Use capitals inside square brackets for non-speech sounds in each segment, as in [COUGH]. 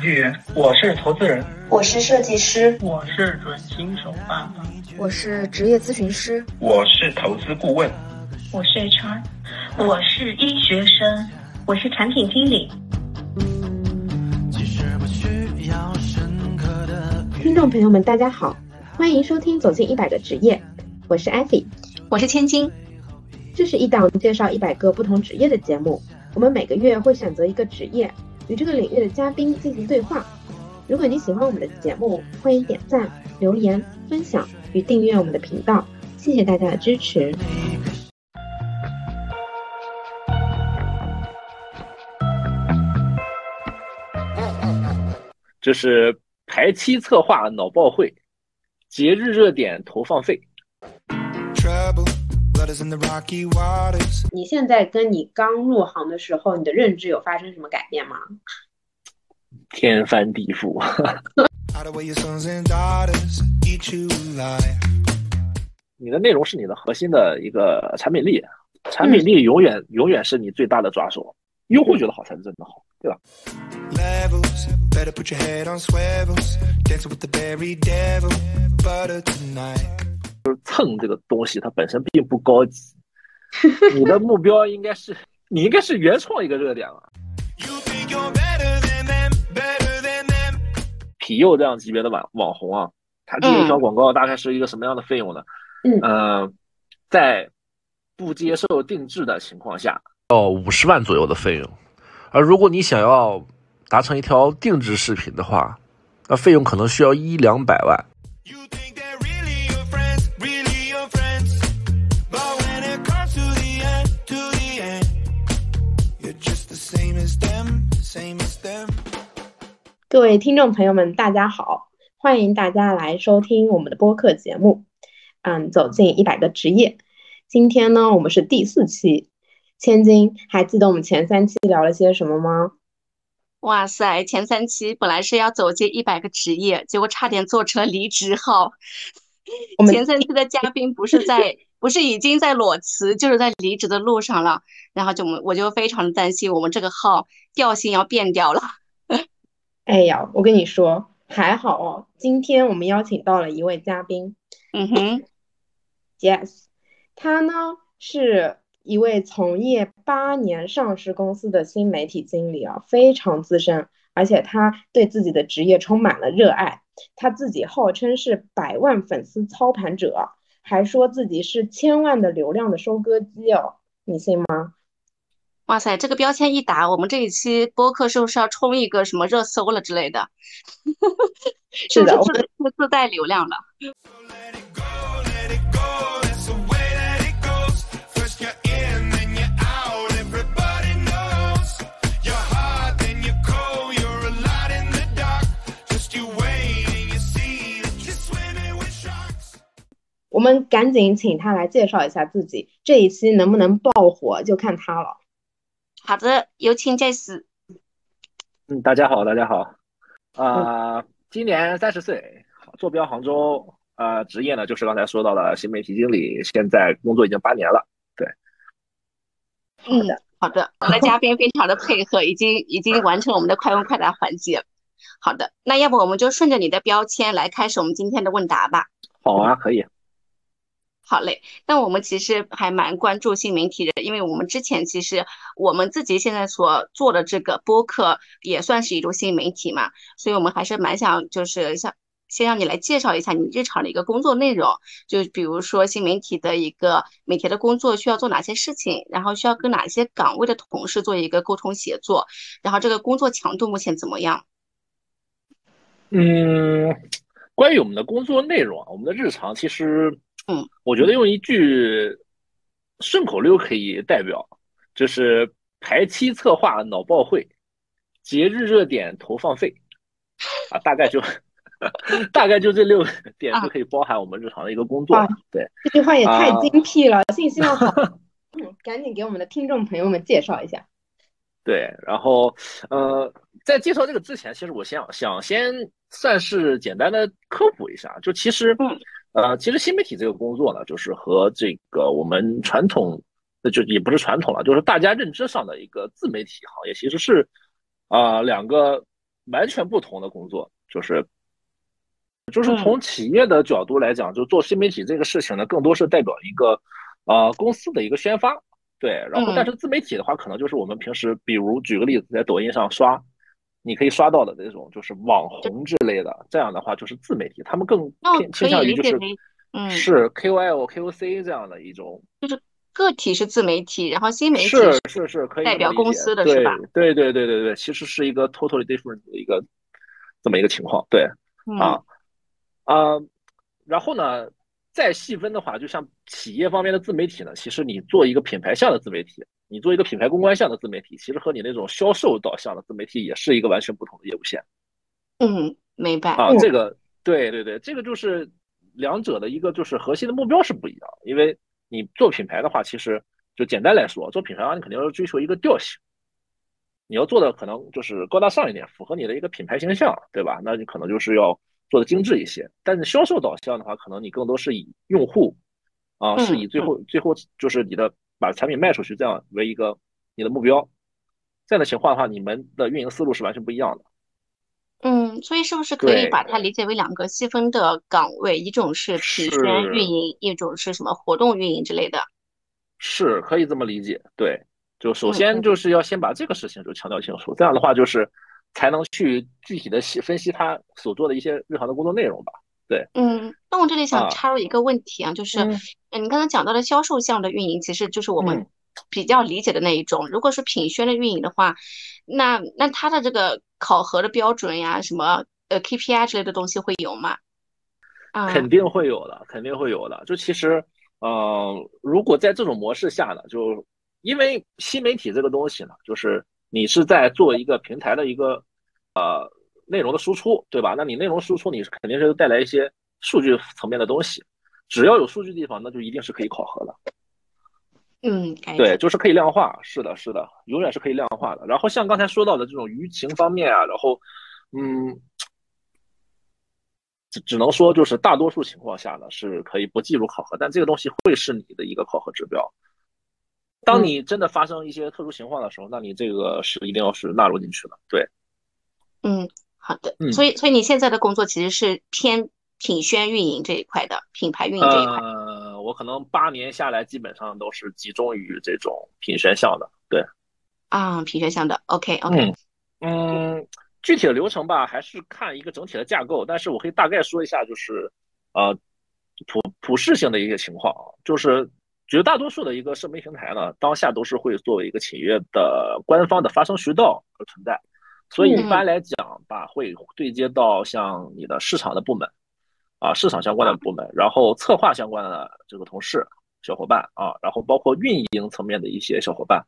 程序员，我是投资人，我是设计师，我是准新手爸爸，我是职业咨询师，我是投资顾问，我是 HR，我是医学生，我是产品经理。听众朋友们，大家好，欢迎收听《走进一百个职业》，我是艾菲，我是千金。这是一档介绍一百个不同职业的节目，我们每个月会选择一个职业。与这个领域的嘉宾进行对话。如果你喜欢我们的节目，欢迎点赞、留言、分享与订阅我们的频道。谢谢大家的支持。这是排期策划脑爆会，节日热点投放费。你现在跟你刚入行的时候，你的认知有发生什么改变吗？天翻地覆。[LAUGHS] 你的内容是你的核心的一个产品力，产品力永远永远是你最大的抓手，用户觉得好才是真的好，对吧？就是蹭这个东西，它本身并不高级。你的目标应该是，你应该是原创一个热点啊。皮佑这样级别的网网红啊，他这一条广告大概是一个什么样的费用呢？嗯，在不接受定制的情况下，要五十万左右的费用。而如果你想要达成一条定制视频的话，那费用可能需要一两百万。各位听众朋友们，大家好，欢迎大家来收听我们的播客节目。嗯，走进一百个职业。今天呢，我们是第四期。千金，还记得我们前三期聊了些什么吗？哇塞，前三期本来是要走进一百个职业，结果差点做成了离职号。[LAUGHS] 我们前三期的嘉宾不是在，[LAUGHS] 不是已经在裸辞，就是在离职的路上了。然后就我我就非常的担心，我们这个号调性要变掉了。哎呀，我跟你说，还好哦。今天我们邀请到了一位嘉宾，嗯哼，Yes，他呢是一位从业八年上市公司的新媒体经理啊，非常资深，而且他对自己的职业充满了热爱。他自己号称是百万粉丝操盘者，还说自己是千万的流量的收割机哦，你信吗？哇塞，这个标签一打，我们这一期播客是不是要冲一个什么热搜了之类的？是的，自自带流量了。我们赶紧请他来介绍一下自己，这一期能不能爆火就看他了。好的，有请杰斯。嗯，大家好，大家好。啊，今年三十岁，坐标杭州。呃，职业呢就是刚才说到的新媒体经理，现在工作已经八年了。对。嗯，好的，我们的嘉宾非常的配合，已经 [LAUGHS] 已经完成我们的快问快答环节。好的，那要不我们就顺着你的标签来开始我们今天的问答吧。好啊，可以。好嘞，那我们其实还蛮关注新媒体的，因为我们之前其实我们自己现在所做的这个播客也算是一种新媒体嘛，所以我们还是蛮想就是像先让你来介绍一下你日常的一个工作内容，就比如说新媒体的一个每天的工作需要做哪些事情，然后需要跟哪些岗位的同事做一个沟通协作，然后这个工作强度目前怎么样？嗯，关于我们的工作内容啊，我们的日常其实。嗯，我觉得用一句顺口溜可以代表，就是排期策划脑爆会，节日热点投放费，啊，大概就 [LAUGHS] 大概就这六个点就可以包含我们日常的一个工作。对，这句话也太精辟了，[LAUGHS] 信息量好。[LAUGHS] 嗯，赶紧给我们的听众朋友们介绍一下。对，然后呃，在介绍这个之前，其实我想想先算是简单的科普一下，就其实。呃，其实新媒体这个工作呢，就是和这个我们传统，那就也不是传统了，就是大家认知上的一个自媒体行业，其实是啊两个完全不同的工作，就是就是从企业的角度来讲，就做新媒体这个事情呢，更多是代表一个呃公司的一个宣发，对。然后但是自媒体的话，可能就是我们平时，比如举个例子，在抖音上刷，你可以刷到的那种就是网红之类的，这样的话就是自媒体，他们更偏倾向于就是嗯。是 KOL、KOC 这样的一种，就是个体是自媒体，然后新媒体是是是可以代表公司的是吧？对对对对对，其实是一个 totally different 的一个这么一个情况，对啊啊，然后呢，再细分的话，就像企业方面的自媒体呢，其实你做一个品牌下的自媒体，你做一个品牌公关向的自媒体，其实和你那种销售导向的自媒体也是一个完全不同的业务线。嗯，明白啊，这个对对对，这个就是两者的一个就是核心的目标是不一样，因为你做品牌的话，其实就简单来说，做品牌的话，你肯定要追求一个调性，你要做的可能就是高大上一点，符合你的一个品牌形象，对吧？那你可能就是要做的精致一些。但是销售导向的话，可能你更多是以用户啊，是以最后最后就是你的把产品卖出去这样为一个你的目标。这样的情况的话，你们的运营思路是完全不一样的。嗯，所以是不是可以把它理解为两个细分的岗位？一种是品宣运营，一种是什么活动运营之类的？是可以这么理解。对，就首先就是要先把这个事情就强调清楚，这样的话就是才能去具体的细分析他所做的一些日常的工作内容吧。对，嗯，那我这里想插入一个问题啊，就是嗯，你刚才讲到的销售项的运营，其实就是我们比较理解的那一种。如果是品宣的运营的话，那那它的这个。考核的标准呀，什么呃 KPI 之类的东西会有吗？啊，肯定会有的，肯定会有的。就其实，呃，如果在这种模式下呢，就因为新媒体这个东西呢，就是你是在做一个平台的一个呃内容的输出，对吧？那你内容输出，你肯定是带来一些数据层面的东西。只要有数据地方，那就一定是可以考核的。嗯，对，就是可以量化，是的，是的，永远是可以量化的。然后像刚才说到的这种舆情方面啊，然后，嗯，只只能说就是大多数情况下呢是可以不计入考核，但这个东西会是你的一个考核指标。当你真的发生一些特殊情况的时候，那你这个是一定要是纳入进去的。对，嗯，好的。所以，所以你现在的工作其实是偏品宣运营这一块的，品牌运营这一块。呃我可能八年下来，基本上都是集中于这种品宣项的，对，啊，品宣项的，OK OK，嗯，具体的流程吧，还是看一个整体的架构，但是我可以大概说一下，就是呃普普适性的一些情况，就是绝大多数的一个社媒平台呢，当下都是会作为一个企业的官方的发声渠道而存在，所以一般来讲吧，会对接到像你的市场的部门。啊，市场相关的部门，然后策划相关的这个同事、小伙伴啊，然后包括运营层面的一些小伙伴，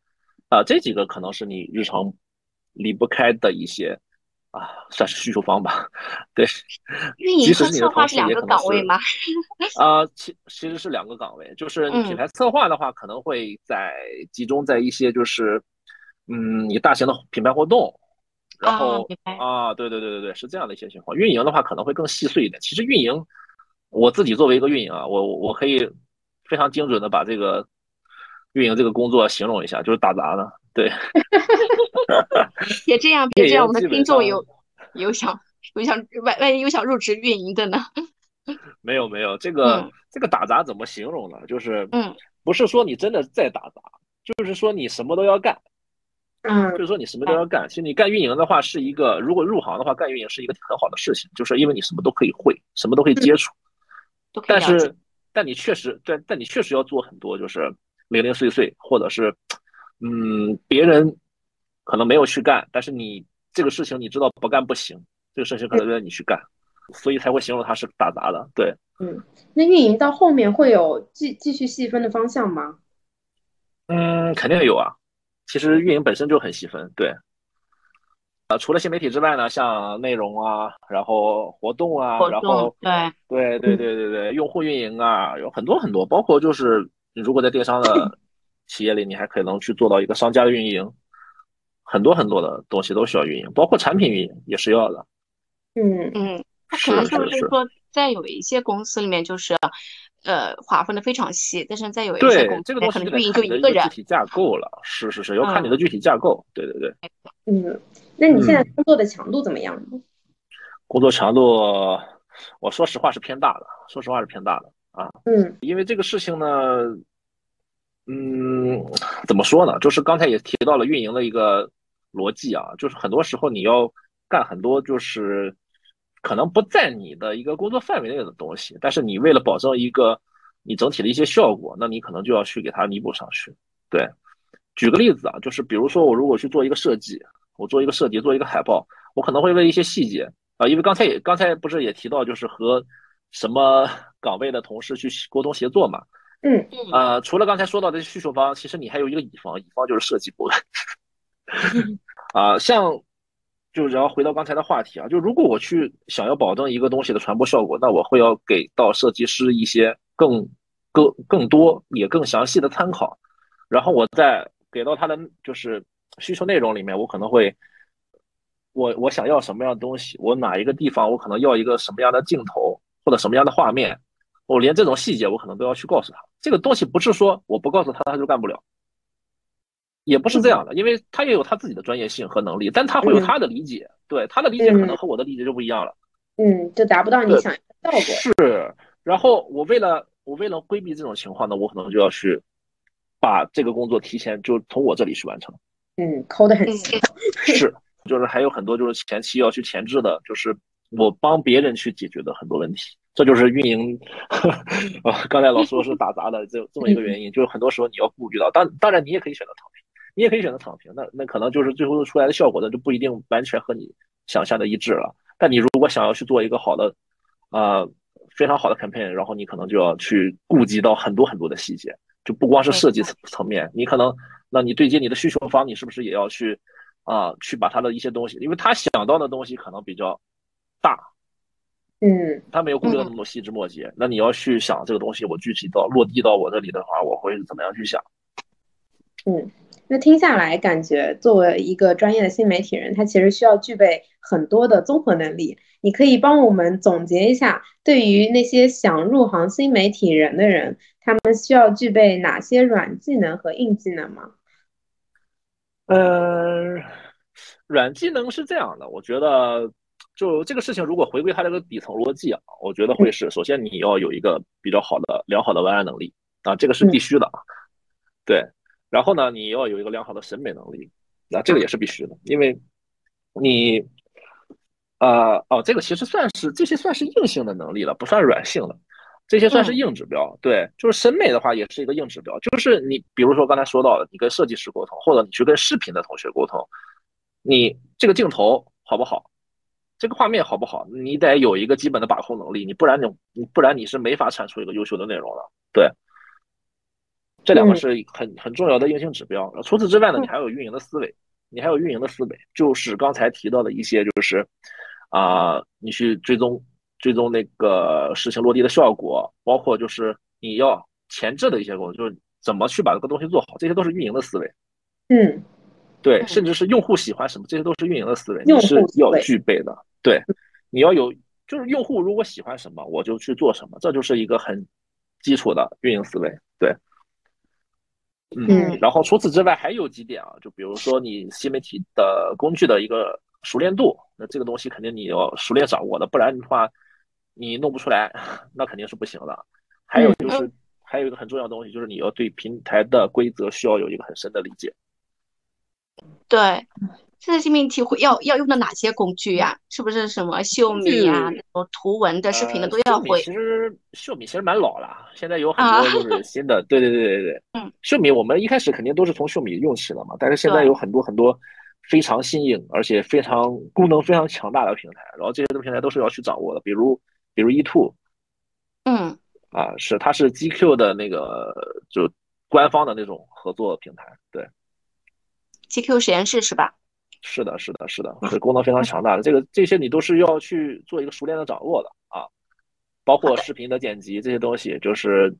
啊，这几个可能是你日常离不开的一些啊，算是需求方吧。对，运营和策划是两个岗位吗？啊，其其实是两个岗位，就是品牌策划的话，可能会在集中在一些就是，嗯，你大型的品牌活动。然后啊，对对对对对，是这样的一些情况。运营的话可能会更细碎一点。其实运营，我自己作为一个运营啊，我我可以非常精准的把这个运营这个工作形容一下，就是打杂的。对，[LAUGHS] 别这样，别这样，我们的听众有有想有想万万一有想入职运营的呢？[LAUGHS] 没有没有，这个这个打杂怎么形容呢？就是嗯，不是说你真的在打杂，就是说你什么都要干。嗯，就是说你什么都要干。其实你干运营的话，是一个如果入行的话，干运营是一个很好的事情，就是因为你什么都可以会，什么都可以接触。但是，但你确实，但但你确实要做很多，就是零零碎碎，或者是，嗯，别人可能没有去干，但是你这个事情你知道不干不行，这个事情可能让你去干，所以才会形容它是打杂的。对，嗯，那运营到后面会有继继续细分的方向吗？嗯，肯定有啊。其实运营本身就很细分，对。呃，除了新媒体之外呢，像内容啊，然后活动啊，然后对对对对对对，用户运营啊，有很多很多，包括就是如果在电商的 [LAUGHS] 企业里，你还可能去做到一个商家的运营，很多很多的东西都需要运营，包括产品运营也是要的。嗯嗯，可能就是说，在有一些公司里面，就是呃划分的非常细，但是在有一些对公这个东西可能运营就一个人具。体架构了，是是是，要看你嗯的具体架构。对对对，嗯，那你现在工作的强度怎么样呢？工作强度，我说实话是偏大的，说实话是偏大的啊。嗯因为这个事情呢，嗯，怎么说呢？就是刚才也提到了运营的一个逻辑啊，就是很多时候你要干很多就是可能不在你的一个工作范围内的东西，但是你为了保证一个你整体的一些效果，那你可能就要去给它弥补上去。对，举个例子啊，就是比如说我如果去做一个设计，我做一个设计，做一个海报，我可能会为一些细节啊，因为刚才也刚才不是也提到，就是和什么岗位的同事去沟通协作嘛。嗯呃，除了刚才说到的需求方，其实你还有一个乙方，乙方就是设计部的。[LAUGHS] 啊，像就然后回到刚才的话题啊，就如果我去想要保证一个东西的传播效果，那我会要给到设计师一些更更更多也更详细的参考，然后我再给到他的就是需求内容里面，我可能会我我想要什么样的东西，我哪一个地方我可能要一个什么样的镜头或者什么样的画面，我连这种细节我可能都要去告诉他。这个东西不是说我不告诉他他就干不了，也不是这样的，因为他也有他自己的专业性和能力，但他会有他的理解，对他的理解可能和我的理解就不一样了。嗯，就达不到你想要的效果。是，然后我为了我为了规避这种情况呢，我可能就要去把这个工作提前就从我这里去完成。嗯，抠的很嗯细。[LAUGHS] 是，就是还有很多就是前期要去前置的，就是我帮别人去解决的很多问题，这就是运营。啊，[LAUGHS] 刚才老说是打杂的这这么一个原因，就是很多时候你要顾虑到，当当然你也可以选择躺平，你也可以选择躺平，那那可能就是最后出来的效果呢就不一定完全和你想象的一致了。但你如果想要去做一个好的，呃，非常好的 campaign，然后你可能就要去顾及到很多很多的细节，就不光是设计层层面，你可能，那你对接你的需求方，你是不是也要去啊、去把他的一些东西，因为他想到的东西可能比较大，嗯他没有顾虑到那么多细枝末节，那你要去想这个东西，我具体到落地到我这里的话，我会怎么样去想？嗯，那听下来，感觉作为一个专业的新媒体人，他其实需要具备很多的综合能力。你可以帮我们总结一下，对于那些想入行新媒体人的人，他们需要具备哪些软技能和硬技能吗？呃，软技能是这样的，我觉得就这个事情，如果回归它这个底层逻辑啊，我觉得会是，首先你要有一个比较好的、良好的文案能力啊，这个是必须的啊。对，然后呢，你要有一个良好的审美能力，那这个也是必须的，因为你，呃，哦，这个其实算是这些算是硬性的能力了，不算软性的。这些算是硬指标，对，就是审美的话也是一个硬指标，就是你比如说刚才说到的，你跟设计师沟通，或者你去跟视频的同学沟通，你这个镜头好不好，这个画面好不好，你得有一个基本的把控能力，你不然你你不然你是没法产出一个优秀的内容的，对，这两个是很很重要的硬性指标。除此之外呢，你还有运营的思维，你还有运营的思维，就是刚才提到的一些，就是啊、你去追踪。追踪那个事情落地的效果，包括就是你要前置的一些工作，就是怎么去把这个东西做好，这些都是运营的思维。嗯，对，甚至是用户喜欢什么，这些都是运营的思维，你是要具备的。对，你要有，就是用户如果喜欢什么，我就去做什么，这就是一个很基础的运营思维。对，嗯嗯，然后除此之外还有几点啊，就比如说你新媒体的工具的一个熟练度，那这个东西肯定你要熟练掌握的，不然的话。你弄不出来，[LAUGHS] 那肯定是不行的。还有就是，还有一个很重要的东西，就是你要对平台的规则需要有一个很深的理解。对，现在新媒体会要要用的哪些工具呀？是不是什么秀米呀、那种图文的、视频的都要会？呃、其实秀米其实蛮老了，现在有很多就是 [LAUGHS] 新的。对对对对对，嗯，秀米我们一开始肯定都是从秀米用起的嘛，但是现在有很多很多。非常新颖，而且非常功能非常强大的平台，然后这些的平台都是要去掌握的，比如比如 E Two，嗯，啊，是它是 GQ 的那个就官方的那种合作平台，对，GQ 实验室是吧？是的，是的，是的，是功能非常强大的，这个这些你都是要去做一个熟练的掌握的啊，包括视频的剪辑这些东西，就是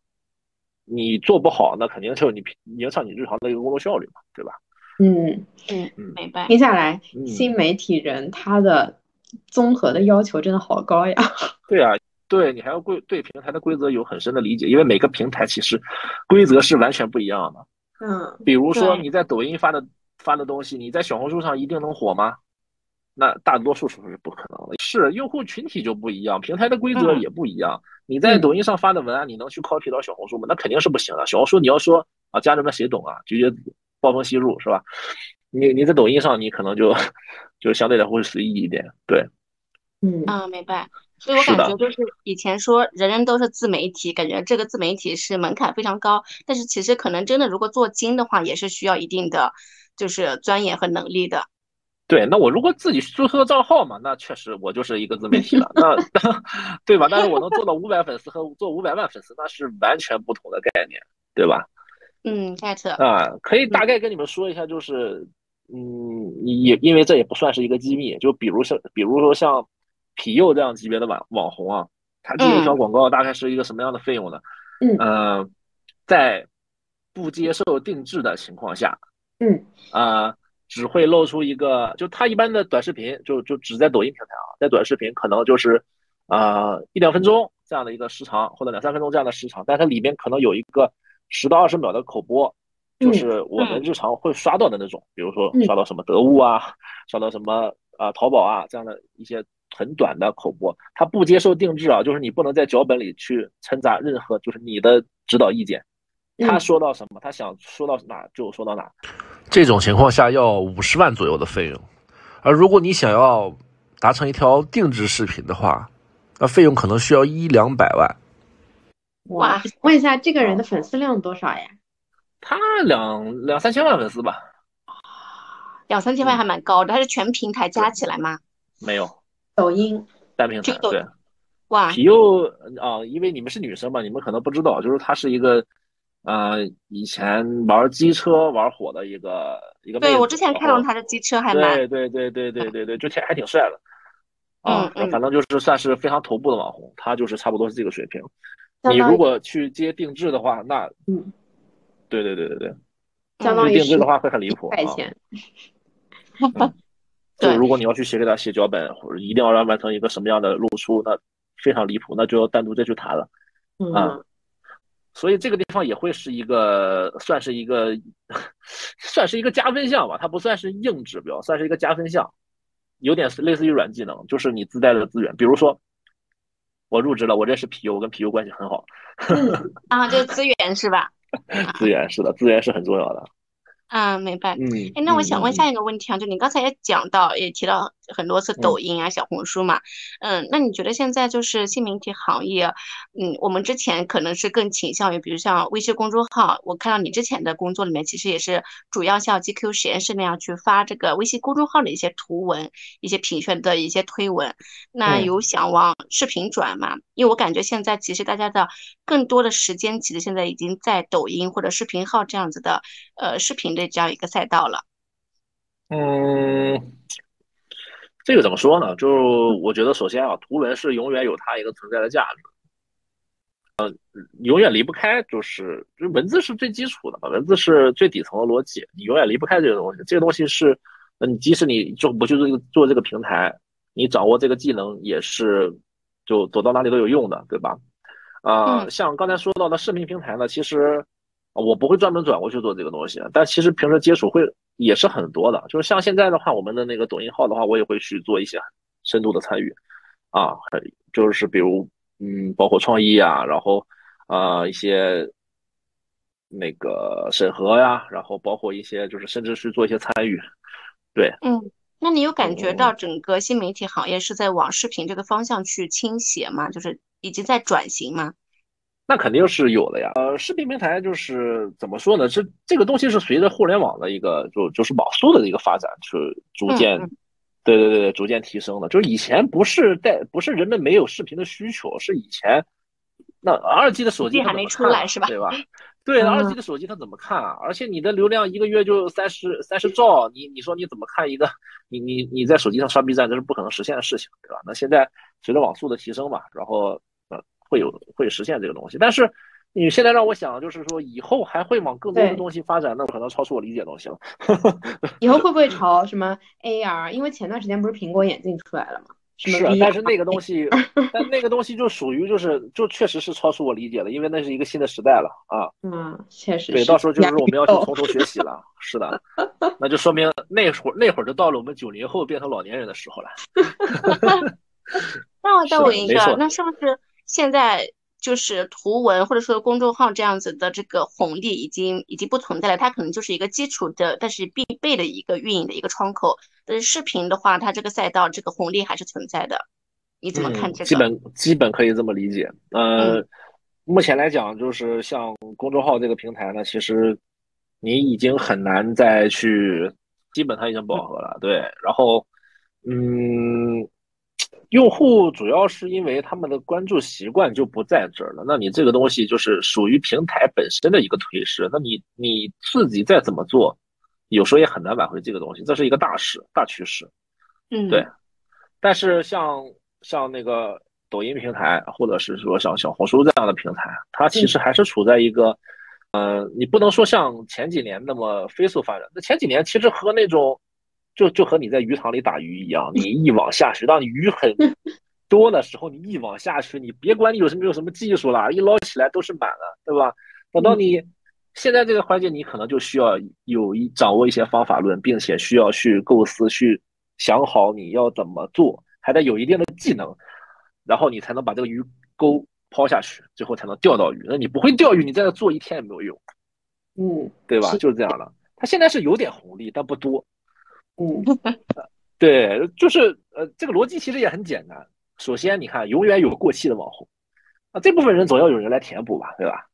你做不好，那肯定就你影响你日常的一个工作效率嘛，对吧？嗯嗯，明白。听下来，嗯新媒体人他的综合的要求真的好高呀。[LAUGHS] 对啊，对你还要规对平台的规则有很深的理解，因为每个平台其实规则是完全不一样的。嗯，比如说你在抖音发的发的东西，你在小红书上一定能火吗？那大多数时候是不可能的。是用户群体就不一样，平台的规则也不一样。你在抖音上发的文案，你能去 copy 到小红书吗？那肯定是不行的。小红书你要说啊，家人们谁懂啊？直接暴风吸入是吧？你你在抖音上，你可能就就相对来会随意一点。对，嗯啊，明白。所以我感觉就是以前说人人都是自媒体，感觉这个自媒体是门槛非常高，但是其实可能真的如果做精的话，也是需要一定的就是专业和能力的。对，那我如果自己注册账号嘛，那确实我就是一个自媒体了，那 [LAUGHS] 对吧？但是我能做到五百粉丝和做五百万粉丝，那是完全不同的概念，对吧？嗯，get 啊，可以大概跟你们说一下，就是嗯，也因为这也不算是一个机密，就比如像比如说像皮佑这样级别的网网红啊，他接一条广告大概是一个什么样的费用呢？嗯，呃，在不接受定制的情况下，嗯，啊。只会露出一个，就他一般的短视频，就就只在抖音平台啊，在短视频可能就是，呃一两分钟这样的一个时长，或者两三分钟这样的时长，但它里面可能有一个十到二十秒的口播，就是我们日常会刷到的那种，比如说刷到什么得物啊，刷到什么啊淘宝啊这样的一些很短的口播，它不接受定制啊，就是你不能在脚本里去掺杂任何就是你的指导意见。他说到什么，他想说到哪就说到哪。这种情况下要五十万左右的费用，而如果你想要达成一条定制视频的话，那费用可能需要一两百万。哇，问一下这个人的粉丝量多少呀？他两两三千万粉丝吧。两三千万还蛮高的，他是全平台加起来吗？没有，抖音单平台对。哇，皮佑啊，因为你们是女生嘛，你们可能不知道，就是他是一个。呃，以前玩机车玩火的一个一个，对我之前看到他的机车还蛮，对对对对对对对，就挺还挺帅的，啊，反正就是算是非常头部的网红，他就是差不多是这个水平。你如果去接定制的话，那嗯，对对对对对，相当于定制的话会很离谱啊。[LAUGHS] 就如果你要去写给他写脚本，或者一定要让完成一个什么样的露出，那非常离谱，那就要单独再去谈了，嗯。所以这个地方也会是一个，算是一个，[LAUGHS] 算是一个加分项吧。它不算是硬指标，算是一个加分项，有点类似于软技能，就是你自带的资源。比如说，我入职了，我认识皮尤，我跟皮尤关系很好。啊，这资源是吧？[LAUGHS] 资源是的，资源是很重要的。嗯，明白。嗯，哎，那我想问下一个问题啊，就你刚才也讲到，也提到很多次抖音啊、小红书嘛，嗯，那你觉得现在就是新媒体行业，嗯，我们之前可能是更倾向于，比如像微信公众号，我看到你之前的工作里面，其实也是主要像 GQ 实验室那样去发这个微信公众号的一些图文、一些评选的一些推文，那有想往视频转吗？因为我感觉现在其实大家的更多的时间，其实现在已经在抖音或者视频号这样子的，呃，视频的。这样一个赛道了，嗯，这个怎么说呢？就我觉得，首先啊，图文是永远有它一个存在的价值，呃，永远离不开，就是就文字是最基础的嘛，文字是最底层的逻辑，你永远离不开这个东西。这个东西是，那你即使你就不去做这个做这个平台，你掌握这个技能也是，就走到哪里都有用的，对吧？啊，像刚才说到的视频平台呢，其实。我不会专门转过去做这个东西，但其实平时接触会也是很多的。就是像现在的话，我们的那个抖音号的话，我也会去做一些深度的参与，啊，就是比如嗯，包括创意啊，然后啊一些那个审核呀，然后包括一些就是甚至去做一些参与，对，嗯，那你有感觉到整个新媒体行业是在往视频这个方向去倾斜吗？就是已经在转型吗？那肯定是有的呀，呃，视频平台就是怎么说呢？这这个东西是随着互联网的一个就就是网速的一个发展，是逐渐，对对对，逐渐提升的。就是以前不是在不是人们没有视频的需求，是以前那二 G 的手机还没出来是吧？对吧？[LAUGHS] 对，二 G 的手机它怎么看啊？而且你的流量一个月就三十三十兆，你你说你怎么看一个？你你你在手机上刷 B 站，这是不可能实现的事情，对吧？那现在随着网速的提升嘛，然后。会有会实现这个东西，但是你现在让我想，就是说以后还会往更多的东西发展，那可能超出我理解的东西了。[LAUGHS] 以后会不会朝什么 AR？因为前段时间不是苹果眼镜出来了吗？是，但是那个东西，[LAUGHS] 但那个东西就属于就是就确实是超出我理解了，因为那是一个新的时代了啊。嗯，确实。对，到时候就是我们要去从头学习了。是的，[LAUGHS] 那就说明那会儿那会儿就到了我们九零后变成老年人的时候了。那我再问一个，那是不是现在？就是图文或者说公众号这样子的这个红利已经已经不存在了，它可能就是一个基础的，但是必备的一个运营的一个窗口。但是视频的话，它这个赛道这个红利还是存在的。你怎么看这个？基本基本可以这么理解。呃，目前来讲，就是像公众号这个平台呢，其实你已经很难再去，基本上已经饱和了。对，然后嗯。用户主要是因为他们的关注习惯就不在这儿了，那你这个东西就是属于平台本身的一个颓势，那你你自己再怎么做，有时候也很难挽回这个东西，这是一个大势大趋势，嗯，对。但是像像那个抖音平台，或者是说像小红书这样的平台，它其实还是处在一个，呃，你不能说像前几年那么飞速发展，那前几年其实和那种。就就和你在鱼塘里打鱼一样，你一网下去，当你鱼很 [LAUGHS] 多的时候，你一网下去，你别管你有什么有什么技术啦，一捞起来都是满的，对吧？等到你现在这个环节，你可能就需要有一掌握一些方法论，并且需要去构思，去想好你要怎么做，还得有一定的技能，然后你才能把这个鱼钩抛下去，最后才能钓到鱼。那你不会钓鱼，你在那做一天也没有用，嗯，对吧？就是这样的。它现在是有点红利，但不多。嗯，[LAUGHS] 对，就是呃，这个逻辑其实也很简单。首先，你看，永远有过气的网红，啊，这部分人总要有人来填补吧，对吧？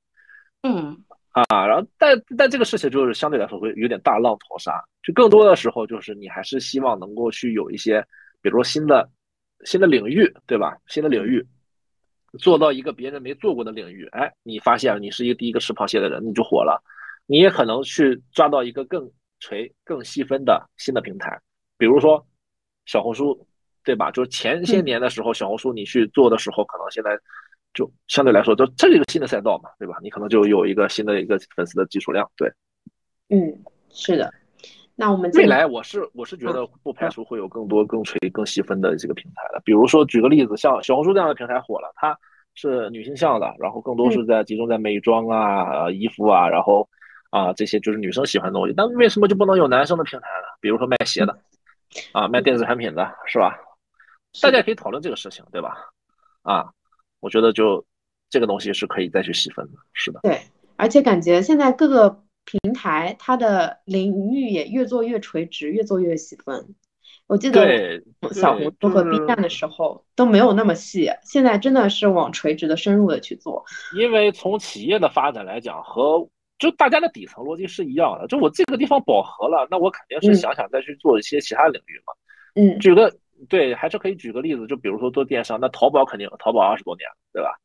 嗯，啊，然后，但但这个事情就是相对来说会有点大浪淘沙，就更多的时候就是你还是希望能够去有一些，比如说新的新的领域，对吧？新的领域做到一个别人没做过的领域，哎，你发现你是一个第一个吃螃蟹的人，你就火了。你也可能去抓到一个更。锤更细分的新的平台，比如说小红书，对吧？就是前些年的时候，小红书你去做的时候，可能现在就相对来说，就这是一个新的赛道嘛，对吧？你可能就有一个新的一个粉丝的基础量，对。嗯，是的。那我们未来，我是我是觉得不排除会有更多更锤更细分的这个平台的，比如说举个例子，像小红书这样的平台火了，它是女性向的，然后更多是在集中在美妆啊、衣服啊，然后。啊，这些就是女生喜欢的东西，那为什么就不能有男生的平台呢？比如说卖鞋的，啊，卖电子产品的，是吧？大家可以讨论这个事情，对吧？啊，我觉得就这个东西是可以再去细分的，是的。对，而且感觉现在各个平台它的领域也越做越垂直，越做越细分。我记得小红书和 B 站的时候都没有那么细，现在真的是往垂直的深入的去做。因为从企业的发展来讲和就大家的底层逻辑是一样的，就我这个地方饱和了，那我肯定是想想再去做一些其他领域嘛。嗯，举个对，还是可以举个例子，就比如说做电商，那淘宝肯定淘宝二十多年了，对吧？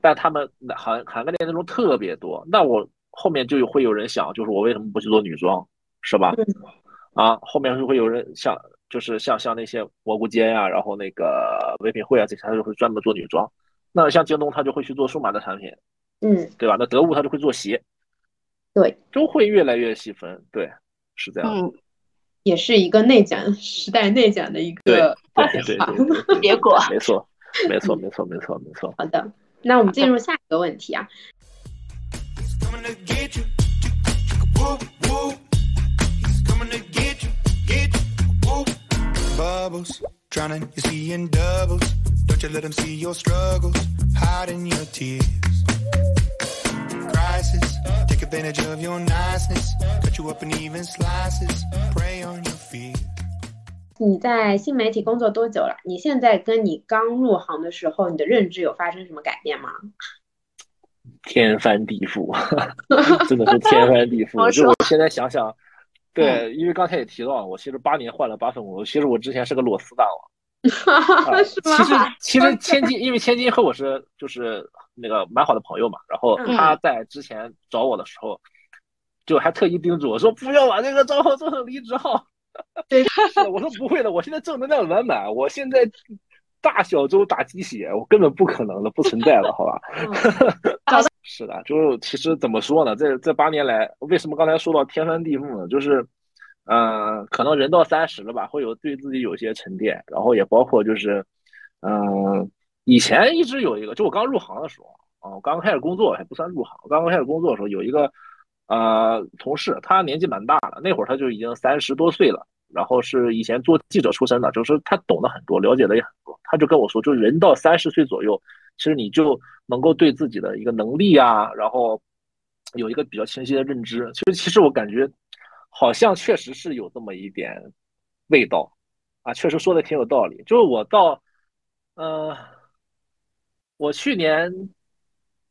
但他们涵涵盖的内容特别多，那我后面就会有人想，就是我为什么不去做女装，是吧？啊，后面就会有人想，就是像像那些蘑菇街呀，然后那个唯品会啊这些，他就会专门做女装。那像京东，他就会去做数码的产品，嗯，对吧？那得物他就会做鞋。对，都会越来越细分，对，是这样。嗯，也是一个内卷时代，内卷的一个 [LAUGHS] 结果。没错，没错，没错，没错，没错。好的，那我们进入下一个问题啊。你在新媒体工作多久了？你现在跟你刚入行的时候，你的认知有发生什么改变吗？天翻地覆，[LAUGHS] 真的是天翻地覆。[LAUGHS] 就我现在想想，对，因为刚才也提到了，我其实八年换了八份工作。其实我之前是个裸辞大王，[LAUGHS] 是其实其实千金，因为千金和我是就是那个蛮好的朋友嘛。然后他在之前找我的时候。就还特意叮嘱我说不要把这个账号做成离职号。对，[LAUGHS] 是的，我说不会的，我现在正能量满满，我现在大小周打鸡血，我根本不可能的，不存在了，好吧？[LAUGHS] 是的，就是其实怎么说呢？这这八年来，为什么刚才说到天翻地覆呢？就是嗯，可能人到三十了吧，会有对自己有些沉淀，然后也包括就是，嗯，以前一直有一个，就我刚入行的时候啊，我刚刚开始工作还不算入行，刚刚开始工作的时候有一个，呃，同事，他年纪蛮大了，那会儿他就已经三十多岁了，然后是以前做记者出身的，就是他懂得很多，了解的也很多，他就跟我说，就人到三十岁左右，其实你就能够对自己的一个能力啊，然后有一个比较清晰的认知。其实，其实我感觉。好像确实是有这么一点味道啊，确实说的挺有道理。就是我到，呃，我去年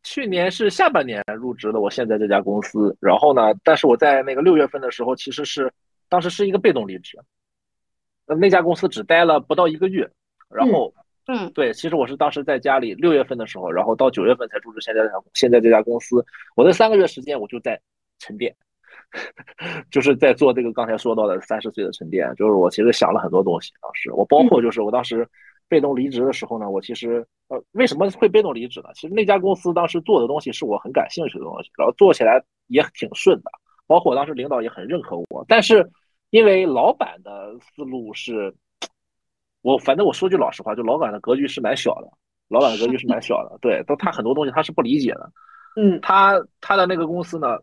去年是下半年入职的，我现在这家公司。然后呢，但是我在那个六月份的时候，其实是当时是一个被动离职。那那家公司只待了不到一个月，然后，嗯，对，其实我是当时在家里六月份的时候，然后到九月份才入职现在现在这家公司。我那三个月时间，我就在沉淀。就是在做这个刚才说到的三十岁的沉淀，就是我其实想了很多东西。当时我包括就是我当时被动离职的时候呢，我其实呃为什么会被动离职呢？其实那家公司当时做的东西是我很感兴趣的东西，然后做起来也挺顺的，包括当时领导也很认可我。但是因为老板的思路是，我反正我说句老实话，就老板的格局是蛮小的，老板的格局是蛮小的，对，都他很多东西他是不理解的。嗯，他他的那个公司呢？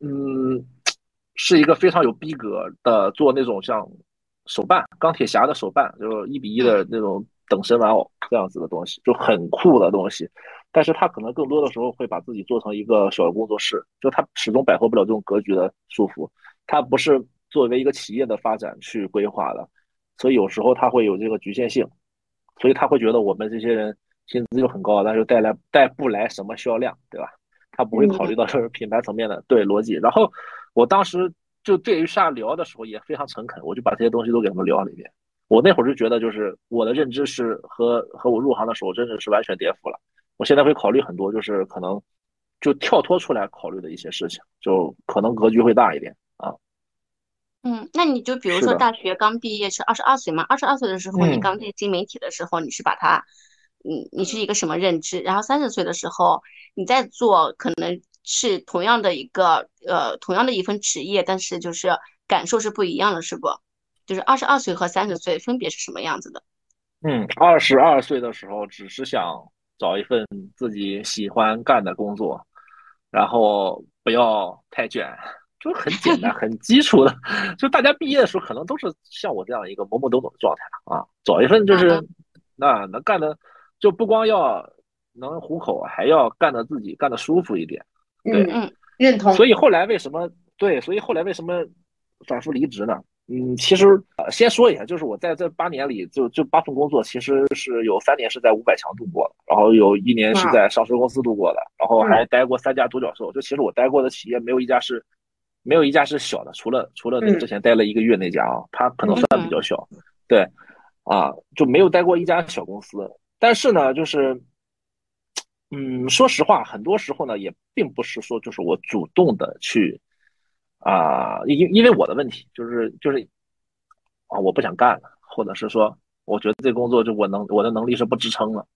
嗯，是一个非常有逼格的，做那种像手办、钢铁侠的手办，就是一比一的那种等身玩偶这样子的东西，就很酷的东西。但是他可能更多的时候会把自己做成一个小的工作室，就他始终摆脱不了这种格局的束缚。他不是作为一个企业的发展去规划的，所以有时候他会有这个局限性，所以他会觉得我们这些人薪资就很高，但是带来带不来什么销量，对吧？他不会考虑到就是品牌层面的对逻辑，然后我当时就对于下聊的时候也非常诚恳，我就把这些东西都给他们聊了一遍。我那会儿就觉得，就是我的认知是和和我入行的时候真的是完全颠覆了。我现在会考虑很多，就是可能就跳脱出来考虑的一些事情，就可能格局会大一点啊。嗯，那你就比如说大学刚毕业是二十二岁嘛？二十二岁的时候，你刚进新媒体的时候，你是把它。你你是一个什么认知？然后三十岁的时候，你在做可能是同样的一个呃同样的一份职业，但是就是感受是不一样的，是不？就是二十二岁和三十岁分别是什么样子的？嗯，二十二岁的时候只是想找一份自己喜欢干的工作，然后不要太卷，就很简单很 [LAUGHS] 基础的。就大家毕业的时候可能都是像我这样一个懵懵懂懂的状态啊，找一份就是那能干的。就不光要能糊口，还要干的自己干的舒服一点。对，嗯，认同。所以后来为什么对？所以后来为什么反复离职呢？嗯，其实呃，先说一下，就是我在这八年里，就就八份工作，其实是有三年是在五百强度过的，然后有一年是在上市公司度过的，然后还待过三家独角兽。就其实我待过的企业没有一家是，没有一家是小的，除了除了之前待了一个月那家啊，它可能算比较小。对，啊，就没有待过一家小公司。但是呢，就是，嗯，说实话，很多时候呢，也并不是说就是我主动的去，啊，因因为我的问题就是就是，啊，我不想干了，或者是说，我觉得这工作就我能我的能力是不支撑了。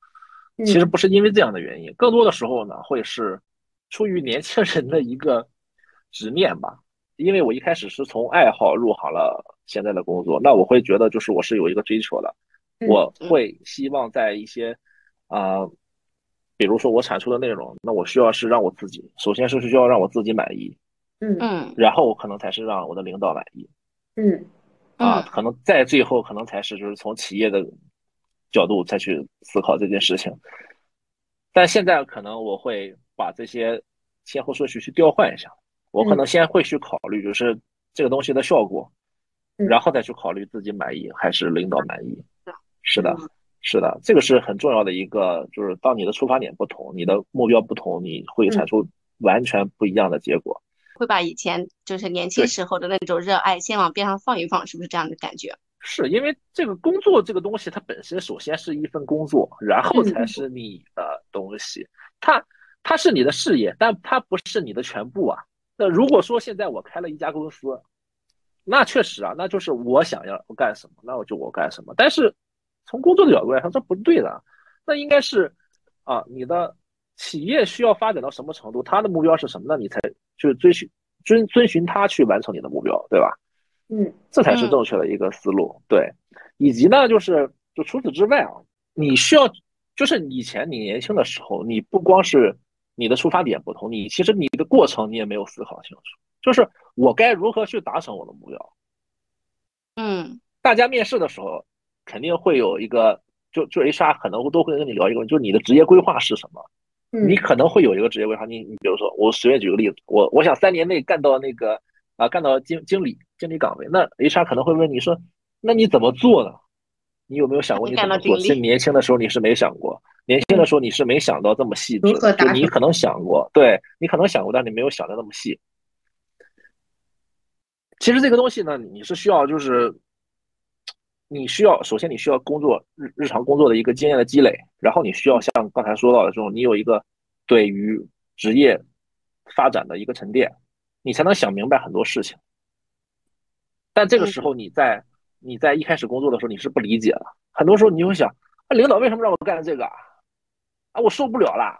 其实不是因为这样的原因，更多的时候呢，会是出于年轻人的一个执念吧。因为我一开始是从爱好入行了现在的工作，那我会觉得就是我是有一个追求的。我会希望在一些，啊，比如说我产出的内容，那我需要是让我自己，首先是需要让我自己满意，嗯。嗯，然后可能才是让我的领导满意，嗯，啊，可能在最后可能才是就是从企业的角度再去思考这件事情，但现在可能我会把这些先后顺序去调换一下，我可能先会去考虑就是这个东西的效果，然后再去考虑自己满意还是领导满意。是的，是的，这个是很重要的一个，就是当你的出发点不同，你的目标不同，你会产出完全不一样的结果。会把以前就是年轻时候的那种热爱先往边上放一放，是不是这样的感觉？是因为这个工作这个东西，它本身首先是一份工作，然后才是你的东西。它它是你的事业，但它不是你的全部啊。那如果说现在我开了一家公司，那确实啊，那就是我想要干什么，那我就我干什么。但是从工作的角度来说，这不对的。那应该是，啊，你的企业需要发展到什么程度，它的目标是什么？呢你才去遵循遵遵循它去完成你的目标，对吧？嗯，这才是正确的一个思路。对，以及呢，就是就除此之外啊，你需要就是以前你年轻的时候，你不光是你的出发点不同，你其实你的过程你也没有思考清楚，就是我该如何去达成我的目标。嗯，大家面试的时候肯定会有一个，就就 HR 可能都会跟你聊一个问题，就是你的职业规划是什么？你可能会有一个职业规划，你你比如说，我随便举个例子，我我想三年内干到那个啊，干到经经理经理岗位，那 HR 可能会问你说，那你怎么做呢？你有没有想过你怎么做？其实年轻的时候你是没想过，年轻的时候你是没想到这么细致，就你可能想过，对你可能想过，但你没有想的那么细。其实这个东西呢，你是需要就是，你需要首先你需要工作日日常工作的一个经验的积累，然后你需要像刚才说到的这种，你有一个对于职业发展的一个沉淀，你才能想明白很多事情。但这个时候你在你在一开始工作的时候你是不理解的，很多时候你会想，啊，领导为什么让我干这个啊？啊，我受不了啦，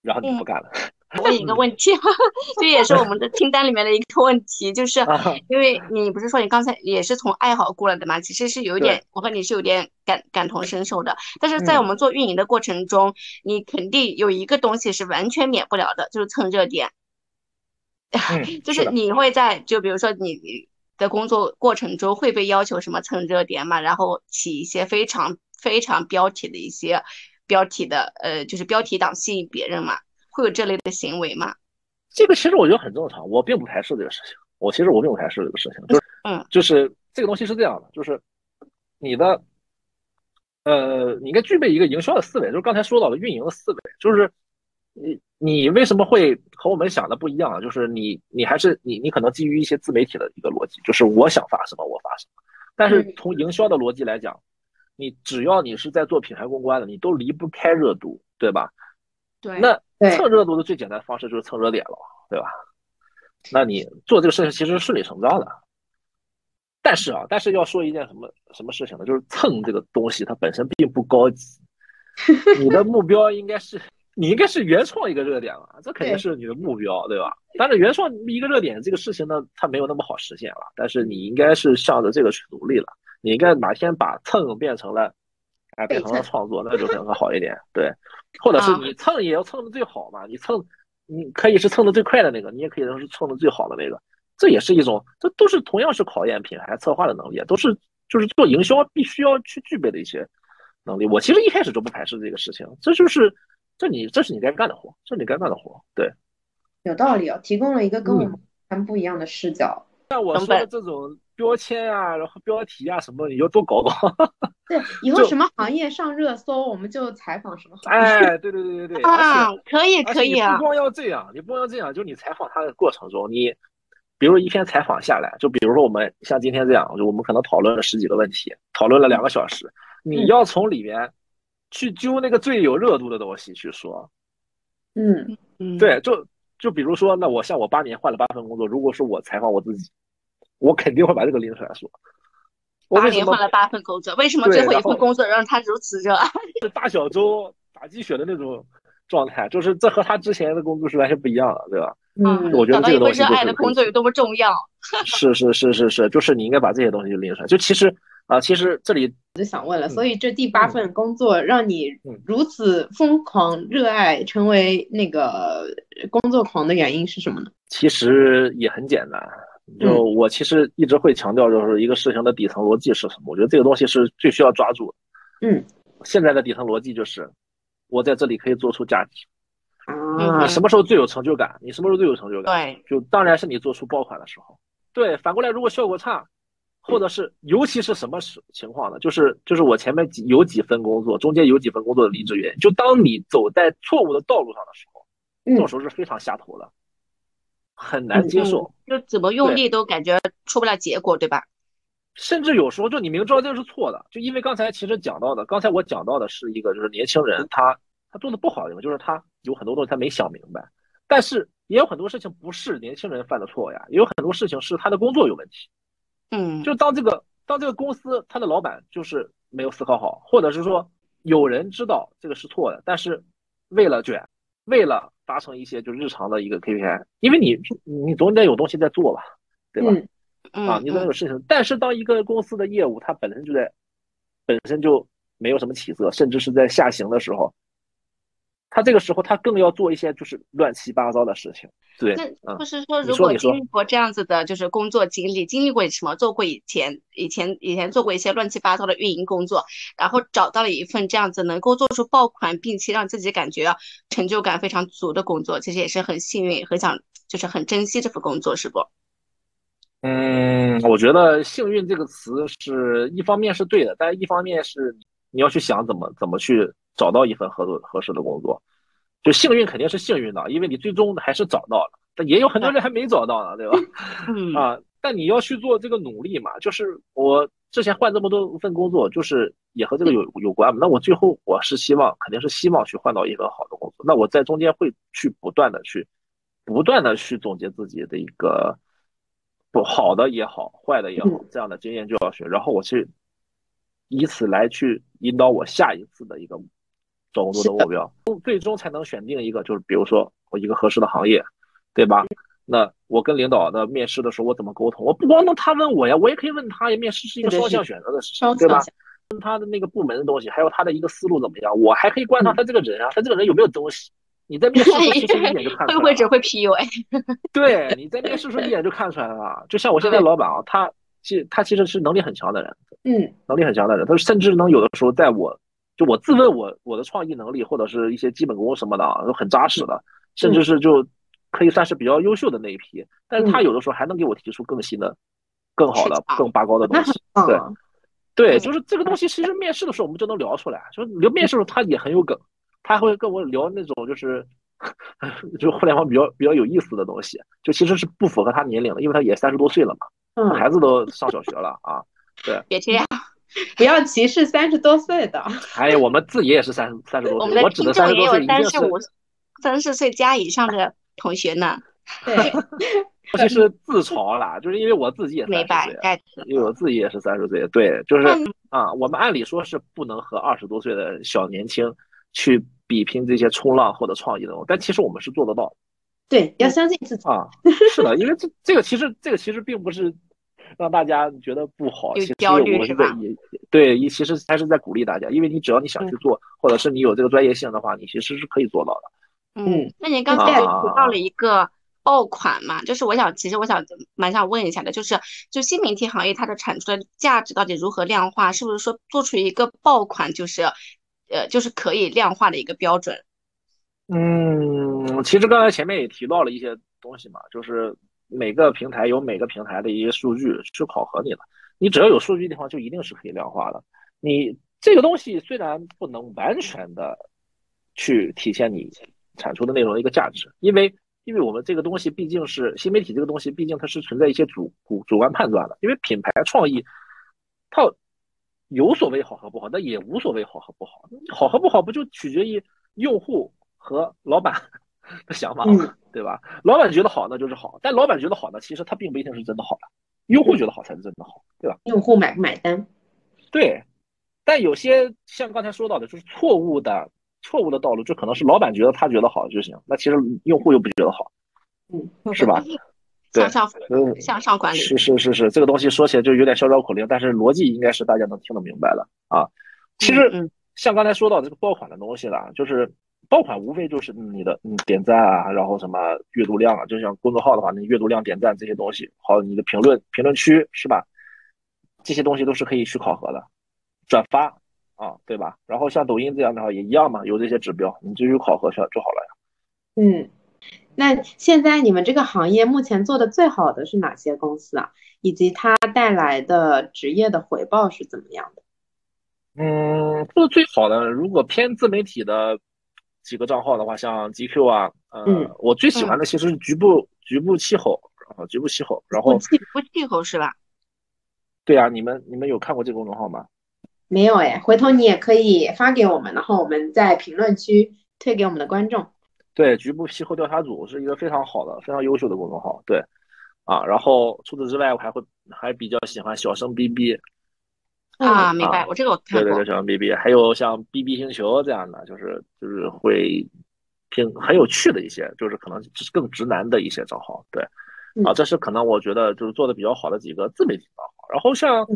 然后你就不干了。问一个问题，[LAUGHS] 这也是我们的清单里面的一个问题，就是因为你不是说你刚才也是从爱好过来的嘛，其实是有一点，我和你是有点感感同身受的。但是在我们做运营的过程中，你肯定有一个东西是完全免不了的，就是蹭热点。[LAUGHS] 就是你会在就比如说你的工作过程中会被要求什么蹭热点嘛，然后起一些非常非常标题的一些标题的呃，就是标题党吸引别人嘛。会有这类的行为吗？这个其实我觉得很正常，我并不排斥这个事情。我其实我并不排斥这个事情，就是嗯，就是这个东西是这样的，就是你的呃，你应该具备一个营销的思维，就是刚才说到的运营的思维，就是你你为什么会和我们想的不一样？就是你你还是你你可能基于一些自媒体的一个逻辑，就是我想发什么我发什么。但是从营销的逻辑来讲，你只要你是在做品牌公关的，你都离不开热度，对吧？对，那蹭热度的最简单方式就是蹭热点了，对吧？那你做这个事情其实是顺理成章的。但是啊，但是要说一件什么什么事情呢？就是蹭这个东西它本身并不高级，[LAUGHS] 你的目标应该是你应该是原创一个热点了，这肯定是你的目标，对吧？但是原创一个热点这个事情呢，它没有那么好实现了。但是你应该是向着这个去努力了，你应该哪天把蹭变成了。哎，变成了创作，那就可能好一点。对，或者是你蹭也要蹭的最好嘛。你蹭，你可以是蹭的最快的那个，你也可以是蹭的最好的那个。这也是一种，这都是同样是考验品牌策划的能力，都是就是做营销必须要去具备的一些能力。我其实一开始就不排斥这个事情，这就是这你这是你该干的活，这是你该干的活。对，有道理哦，提供了一个跟我们很不一样的视角。像我说的这种。标签啊，然后标题啊什么，你就多搞搞。[LAUGHS] 对，以后什么行业上热搜，我们就采访什么行业。哎，对对对对对。啊，可以可以啊。不光要这样，你不光要这样，就你采访他的过程中，你比如一篇采访下来，就比如说我们像今天这样，就我们可能讨论了十几个问题，讨论了两个小时，你要从里面去揪那个最有热度的东西去说。嗯嗯。对，就就比如说，那我像我八年换了八份工作，如果是我采访我自己。我肯定会把这个拎出来说。八年换了八份工作，为什么最后一份工作让他如此热爱？[LAUGHS] 是大小周打鸡血的那种状态，就是这和他之前的工作是完全不一样的，对吧？嗯，我觉得这个东西热爱的工作有多么重要。[LAUGHS] 是是是是是，就是你应该把这些东西就拎出来。就其实啊，其实这里我就想问了，所以这第八份工作让你如此疯狂热爱，成为那个工作狂的原因是什么呢？其实也很简单。就我其实一直会强调，就是一个事情的底层逻辑是什么？我觉得这个东西是最需要抓住的。嗯，现在的底层逻辑就是，我在这里可以做出价值。啊，你什么时候最有成就感？你什么时候最有成就感？对，就当然是你做出爆款的时候。对，反过来，如果效果差，或者是尤其是什么时情况呢？就是就是我前面几有几份工作，中间有几份工作的离职原因，就当你走在错误的道路上的时候，这种时候是非常下头的。很难接受，就怎么用力都感觉出不了结果，对吧？甚至有时候就你明知道这个是错的，就因为刚才其实讲到的，刚才我讲到的是一个就是年轻人他他做的不好的地方，就是他有很多东西他没想明白，但是也有很多事情不是年轻人犯的错呀，也有很多事情是他的工作有问题。嗯，就当这个当这个公司他的老板就是没有思考好，或者是说有人知道这个是错的，但是为了卷，为了。达成一些就日常的一个 KPI，因为你你总得有东西在做吧，对吧？啊，你总得有事情。但是当一个公司的业务它本身就在本身就没有什么起色，甚至是在下行的时候。他这个时候，他更要做一些就是乱七八糟的事情，对。那就是说，如果经历过这样子的，就是工作经历，经历过什么，做过以前以前以前做过一些乱七八糟的运营工作，然后找到了一份这样子能够做出爆款，并且让自己感觉成就感非常足的工作，其实也是很幸运，很想就是很珍惜这份工作，是不？嗯，我觉得“幸运”这个词是一方面是对的，但是一方面是你要去想怎么怎么去。找到一份合作合适的工作，就幸运肯定是幸运的，因为你最终还是找到了。但也有很多人还没找到呢，对吧？[LAUGHS] 啊，但你要去做这个努力嘛。就是我之前换这么多份工作，就是也和这个有有关嘛。那我最后我是希望，肯定是希望去换到一份好的工作。那我在中间会去不断的去，不断的去总结自己的一个不好的也好，坏的也好，这样的经验教训，然后我去以此来去引导我下一次的一个。找工作的目标，最终才能选定一个，就是比如说我一个合适的行业，对吧？那我跟领导的面试的时候，我怎么沟通？我不光能他问我呀，我也可以问他呀。面试是一个双向选择的事情，对吧？问他的那个部门的东西，还有他的一个思路怎么样？我还可以观察他这个人啊，他这个人有没有东西？你在面试时候其实一眼就看出来。[LAUGHS] 会不会只会 PUA？对，你在面试时候一眼就看出来了。就像我现在老板啊，他其他其实是能力很强的人，嗯，能力很强的人，他甚至能有的时候在我。就我自问我我的创意能力或者是一些基本功什么的啊都很扎实的，甚至是就可以算是比较优秀的那一批。但是他有的时候还能给我提出更新的、更好的、更拔高的东西。对，对，就是这个东西。其实面试的时候我们就能聊出来，就是聊面试的时候他也很有梗，他会跟我聊那种就是 [LAUGHS] 就互联网比较比较有意思的东西，就其实是不符合他年龄的，因为他也三十多岁了嘛，孩子都上小学了啊。对，别这样。[LAUGHS] 不要歧视三十多岁的。哎呀，我们自己也是三三十多岁，我指的三十多岁三十五、三十岁加以上的同学呢。对，尤其实自嘲啦，就是因为我自己也三十岁，因为我自己也是三十岁。对，就是啊，我们按理说是不能和二十多岁的小年轻去比拼这些冲浪或者创意的东西，但其实我们是做得到。对，要相信自己啊。是的，因为这这个其实这个其实并不是。让大家觉得不好，其实我们是在也对，其实还是在鼓励大家，因为你只要你想去做，或者是你有这个专业性的话，你其实是可以做到的。嗯，那您刚才提到了一个爆款嘛，就是我想，其实我想蛮想问一下的，就是就新媒体行业它的产出的价值到底如何量化？是不是说做出一个爆款就是，呃，就是可以量化的一个标准？嗯，其实刚才前面也提到了一些东西嘛，就是。每个平台有每个平台的一些数据去考核你了，你只要有数据的地方就一定是可以量化的。你这个东西虽然不能完全的去体现你产出的内容的一个价值，因为因为我们这个东西毕竟是新媒体这个东西，毕竟它是存在一些主主主观判断的。因为品牌创意它有所谓好和不好，那也无所谓好和不好，好和不好不就取决于用户和老板 [LAUGHS] 的想法吗？对吧？老板觉得好，那就是好。但老板觉得好呢，其实他并不一定是真的好的。用户觉得好才是真的好，对吧？用户买不买单？对。但有些像刚才说到的，就是错误的、错误的道路，就可能是老板觉得他觉得好就行，那其实用户又不觉得好，嗯，是吧？向上，向上管理。是是是是，这个东西说起来就有点嚣张口令，但是逻辑应该是大家能听得明白的啊。其实，像刚才说到这个爆款的东西了，就是。爆款无非就是你的嗯点赞啊，然后什么阅读量啊，就像公众号的话，你阅读量、点赞这些东西，好，你的评论评论区是吧？这些东西都是可以去考核的，转发啊，对吧？然后像抖音这样的话也一样嘛，有这些指标，你就去考核下就好了呀。嗯，那现在你们这个行业目前做的最好的是哪些公司啊？以及它带来的职业的回报是怎么样的？嗯，做的最好的，如果偏自媒体的。几个账号的话，像 GQ 啊，呃，我最喜欢的其实是局部局部气候，然后局部气候，然后局部气候是吧？对啊，你们你们有看过这个公众号吗？没有哎，回头你也可以发给我们，然后我们在评论区推给我们的观众。对，局部气候调查组是一个非常好的、非常优秀的公众号。对，啊，然后除此之外，我还会还比较喜欢小声 BB。啊，明白，我这个我看过。对对对，像 B B，还有像 B B 星球这样的，就是就是会挺很有趣的一些，就是可能是更直男的一些账号。对，啊，这是可能我觉得就是做的比较好的几个自媒体账号。然后像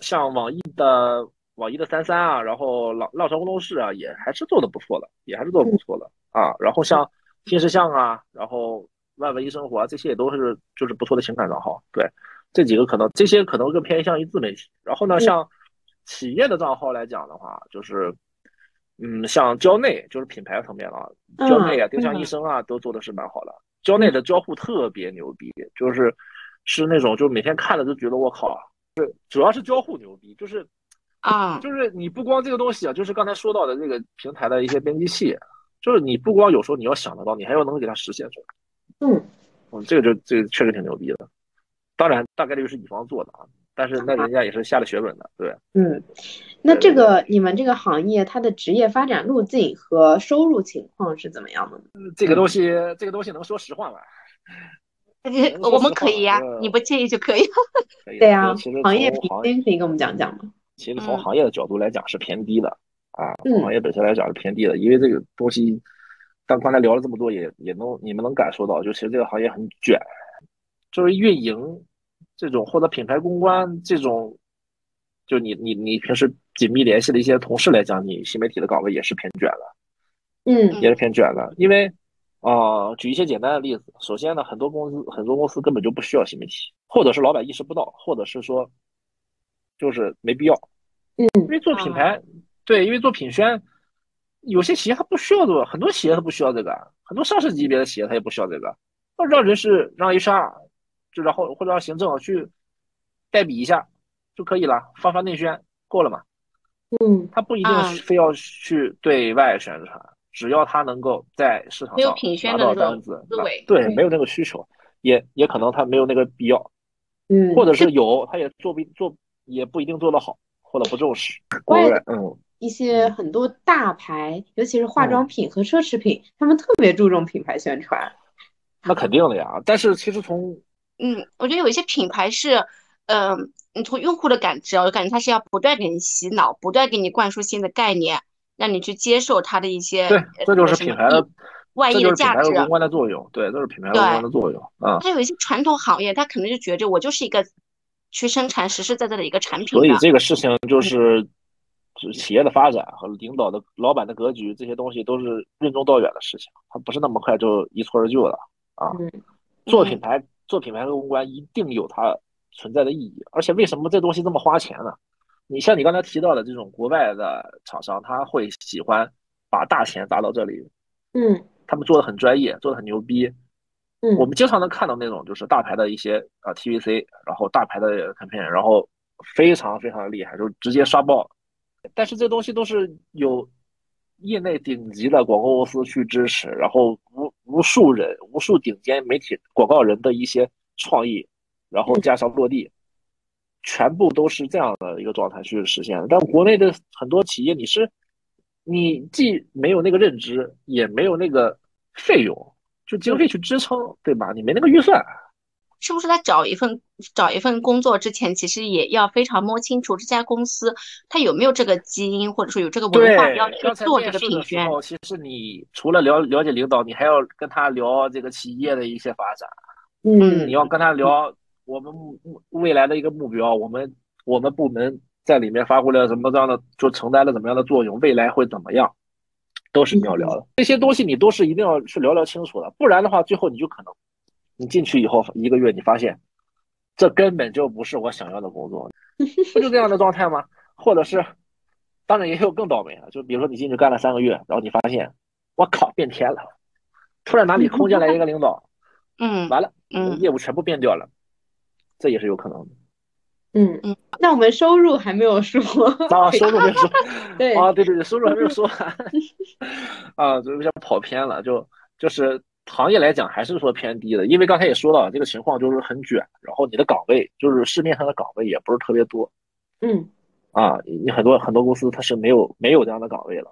像网易的网易的三三啊，然后浪浪潮工作室啊，也还是做的不错的，也还是做的不错的啊。然后像新石像啊，然后万文一生活啊，这些也都是就是不错的情感账号。对，这几个可能这些可能更偏向于自媒体。然后呢，像企业的账号来讲的话，就是嗯，像蕉内就是品牌层面啊，蕉内啊、丁香医生啊，都做的是蛮好的。蕉内的交互特别牛逼，就是是那种就是每天看了都觉得我靠，是主要是交互牛逼，就是啊，就是你不光这个东西啊，就是刚才说到的这个平台的一些编辑器，就是你不光有时候你要想得到，你还要能给它实现出来。嗯，嗯，这个就这个确实挺牛逼的。当然，大概率是乙方做的啊，但是那人家也是下了血本的，对。嗯，那这个你们这个行业它的职业发展路径和收入情况是怎么样的呢？这个东西，这个东西能说实话吗？我们可以呀，你不介意就可以。[LAUGHS] 对呀，行业平均可以跟我们讲讲吗？其实从行业的角度来讲是偏低的啊，从行业本身来讲是偏低的，因为这个东西，但刚才聊了这么多，也也能你们能感受到，就其实这个行业很卷，就是运营这种或者品牌公关这种，就你你你平时紧密联系的一些同事来讲，你新媒体的岗位也是偏卷的，嗯，也是偏卷的，因为。啊，举一些简单的例子。首先呢，很多公司很多公司根本就不需要新媒体，或者是老板意识不到，或者是说就是没必要。嗯，因为做品牌，对，因为做品宣，有些企业它不需要做，很多企业它不需要这个，很多上市级别的企业它也不需要这个，让人事让 HR 就然后或者让行政去代笔一下就可以了，发发内宣过了嘛。嗯，他不一定非要去对外宣传。只要他能够在市场上拿到单子，对，没有那个需求，也也可能他没有那个必要，嗯，或者是有，他也做不做，也不一定做得好，或者不重视。嗯，一些很多大牌，尤其是化妆品和奢侈品，他们特别注重品牌宣传。那肯定的呀，但是其实从，嗯，我觉得有一些品牌是，嗯，你从用户的感知，我感觉他是要不断给你洗脑，不断给你灌输新的概念。让你去接受它的一些，对，这就是品牌的外溢的价值，公关的作用，对，这是品牌公关的作用啊。它有一些传统行业，它可能就觉着我就是一个去生产实实在在的一个产品。所以这个事情就是，企业的发展和领导的老板的格局，这些东西都是任重道远的事情，它不是那么快就一蹴而就的啊。做品牌，做品牌和公关一定有它存在的意义，而且为什么这东西这么花钱呢？你像你刚才提到的这种国外的厂商，他会喜欢把大钱砸到这里，嗯，他们做的很专业，做的很牛逼，嗯，我们经常能看到那种就是大牌的一些啊 TVC，然后大牌的 campaign，然后非常非常的厉害，就直接刷爆。但是这东西都是有业内顶级的广告公司去支持，然后无无数人、无数顶尖媒体广告人的一些创意，然后加上落地。全部都是这样的一个状态去实现的，但国内的很多企业，你是你既没有那个认知，也没有那个费用，就经费去支撑，对吧？你没那个预算，是不是？他找一份找一份工作之前，其实也要非常摸清楚这家公司他有没有这个基因，或者说有这个文化，要去做这个品宣。其实你除了了了解领导，你还要跟他聊这个企业的一些发展，嗯，你要跟他聊。我们未来的一个目标，我们我们部门在里面发挥了什么这样的，就承担了怎么样的作用，未来会怎么样，都是你要聊的。这些东西你都是一定要去聊聊清楚的，不然的话，最后你就可能你进去以后一个月，你发现这根本就不是我想要的工作，不就这样的状态吗？或者是，当然也有更倒霉的，就比如说你进去干了三个月，然后你发现，我靠，变天了，突然哪里空降来一个领导，嗯，完了，嗯，业务全部变掉了。这也是有可能的，嗯嗯，那我们收入还没有说 [LAUGHS] 啊，收入没有说，对啊，对对对，收入还没有说，[LAUGHS] 啊，就有点跑偏了，就就是行业来讲还是说偏低的，因为刚才也说到这个情况就是很卷，然后你的岗位就是市面上的岗位也不是特别多，嗯，啊，你很多很多公司它是没有没有这样的岗位了，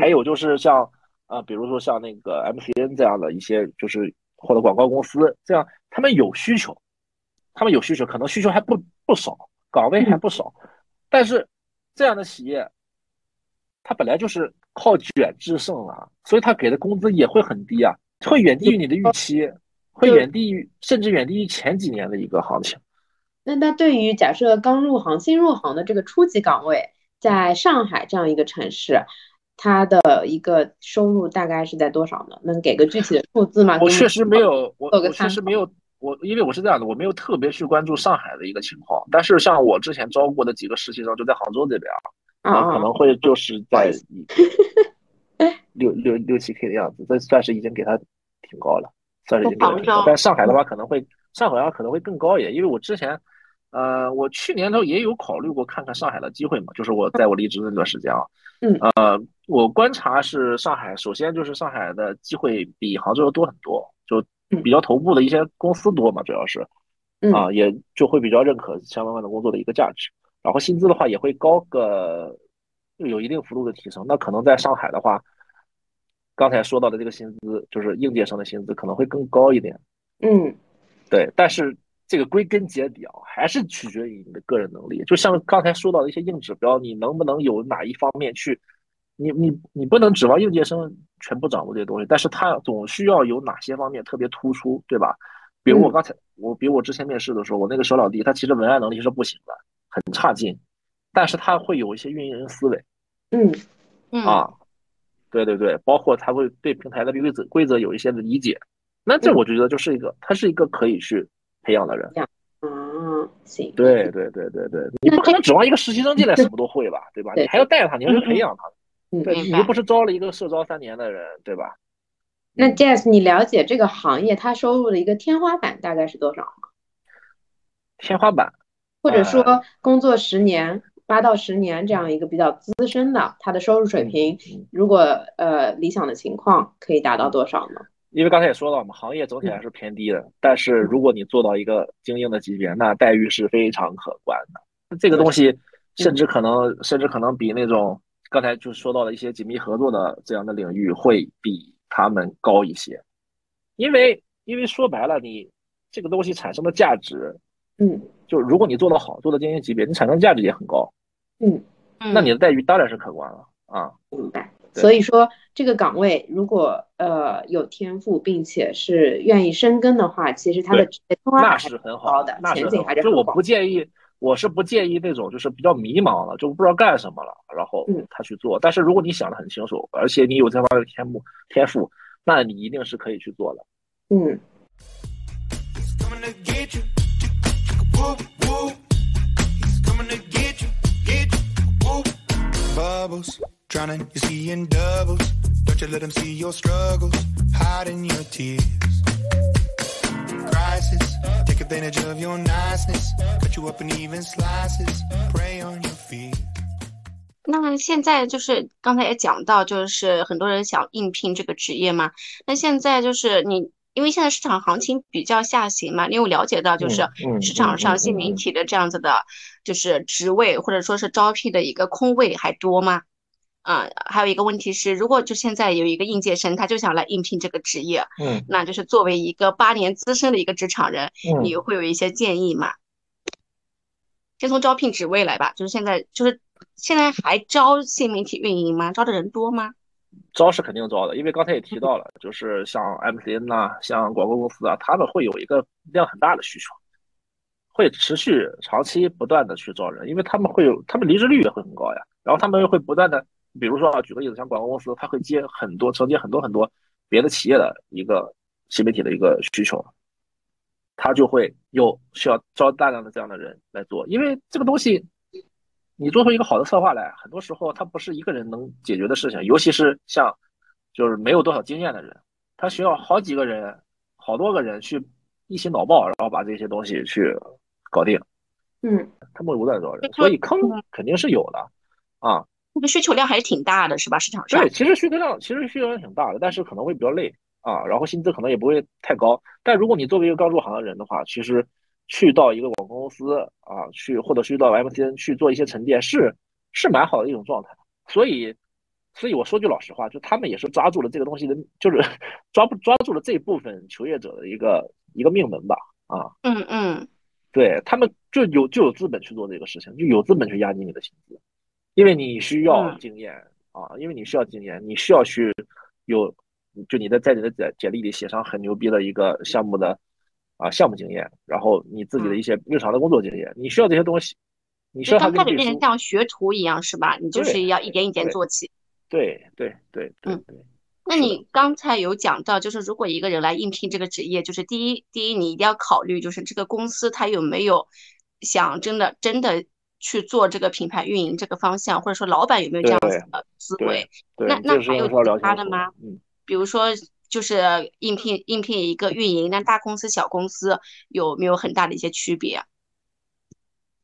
还有就是像啊，比如说像那个 MCN 这样的一些就是或者广告公司这样，他们有需求。他们有需求，可能需求还不不少，岗位还不少，但是这样的企业，它本来就是靠卷制胜啊，所以他给的工资也会很低啊，会远低于你的预期。会远低于甚至远低于前几年的一个行情。那那对于假设刚入行、新入行的这个初级岗位，在上海这样一个城市，它的一个收入大概是在多少呢？能给个具体的数字吗？我确实没有，我我确实没有，我因为我是这样的，我没有特别去关注上海的一个情况。但是像我之前招过的几个实习生，就在杭州这边啊，可能会就是在六六六七 K 的样子，这算是已经给他挺高的，算是已经给他挺高。但上海的话可能会，上海的话可能会更高一点，因为我之前。呃，我去年头也有考虑过看看上海的机会嘛，就是我在我离职那段时间啊，嗯，呃，我观察是上海，首先就是上海的机会比杭州要多很多，就比较头部的一些公司多嘛，主要是，啊，也就会比较认可相关的工作的一个价值，然后薪资的话也会高个，有一定幅度的提升。那可能在上海的话，刚才说到的这个薪资，就是应届生的薪资可能会更高一点，嗯，对，但是。这个归根结底啊，还是取决于你的个人能力。就像刚才说到的一些硬指标，你能不能有哪一方面去，你你你不能指望应届生全部掌握这些东西，但是他总需要有哪些方面特别突出，对吧？比如我刚才我，比如我之前面试的时候，我那个小老弟，他其实文案能力是不行的，很差劲，但是他会有一些运营思维，嗯啊，对对对，包括他会对平台的规则规则有一些的理解，那这我觉得就是一个，他是一个可以去。培养的人，嗯，行，对对对对对，你不可能指望一个实习生进来什么都会吧，对吧？你还要带他，你要去培养他，对，你又不是招了一个社招三年的人，对吧？那 Jazz，你了解这个行业它收入的一个天花板大概是多少吗？天花板，或者说工作十年、八到十年这样一个比较资深的，他的收入水平，如果呃理想的情况可以达到多少呢？因为刚才也说到嘛，行业总体还是偏低的。但是如果你做到一个精英的级别，那待遇是非常可观的。这个东西甚至可能，甚至可能比那种刚才就说到的一些紧密合作的这样的领域会比他们高一些。因为，因为说白了，你这个东西产生的价值，嗯，就如果你做得好，做到精英级别，你产生价值也很高，嗯，那你的待遇当然是可观了啊。明白。所以说，这个岗位如果呃有天赋，并且是愿意深耕的话，其实它的天花板是很好的，前景还是就我不建议，我是不建议那种就是比较迷茫了，就不知道干什么了，然后他去做。但是如果你想的很清楚，而且你有这方面的天赋天赋，那你一定是可以去做的。嗯。Drowning, you're seeing doubles. Don't you let them see your struggles, hiding your tears. Crisis, take advantage of your niceness, cut you up in even slices, prey on your fear. 那现在就是刚才也讲到，就是很多人想应聘这个职业嘛。那现在就是你，因为现在市场行情比较下行嘛，你有了解到就是市场上新媒体的这样子的，就是职位或者说是招聘的一个空位还多吗？啊，还有一个问题是，如果就现在有一个应届生，他就想来应聘这个职业，嗯，那就是作为一个八年资深的一个职场人，你会有一些建议吗？先从招聘职位来吧，就是现在，就是现在还招新媒体运营吗？招的人多吗？招是肯定招的，因为刚才也提到了，就是像 MCN 呐，像广告公司啊，他们会有一个量很大的需求，会持续长期不断的去招人，因为他们会有，他们离职率也会很高呀，然后他们会不断的。比如说啊，举个例子，像广告公司，他会接很多承接很多很多别的企业的一个新媒体的一个需求，他就会有需要招大量的这样的人来做，因为这个东西，你做出一个好的策划来，很多时候它不是一个人能解决的事情，尤其是像就是没有多少经验的人，他需要好几个人、好多个人去一起脑爆，然后把这些东西去搞定。嗯，他们不断招人，所以坑肯定是有的啊。这个需求量还是挺大的，是吧？市场上对，其实需求量其实需求量挺大的，但是可能会比较累啊，然后薪资可能也不会太高。但如果你作为一个刚入行的人的话，其实去到一个广告公司啊，去或者去到 MCN 去做一些沉淀，是是蛮好的一种状态。所以，所以我说句老实话，就他们也是抓住了这个东西的，就是 [LAUGHS] 抓不抓住了这部分求业者的一个一个命门吧？啊，嗯嗯，对他们就有就有资本去做这个事情，就有资本去压低你的薪资。因为你需要经验啊，因为你需要经验，你需要去有就你的在你的简简历里写上很牛逼的一个项目的啊项目经验，然后你自己的一些日常的工作经验，你需要这些东西。你需要他开始变成像学徒一样是吧？你就是要一点一点做起。对对对，嗯对。那你刚才有讲到，就是如果一个人来应聘这个职业，就是第一第一你一定要考虑，就是这个公司他有没有想真的真的去做这个品牌运营这个方向，或者说老板有没有这样子的思维？那那还有其他的吗？嗯，比如说就是应聘应聘一个运营，那大公司小公司有没有很大的一些区别？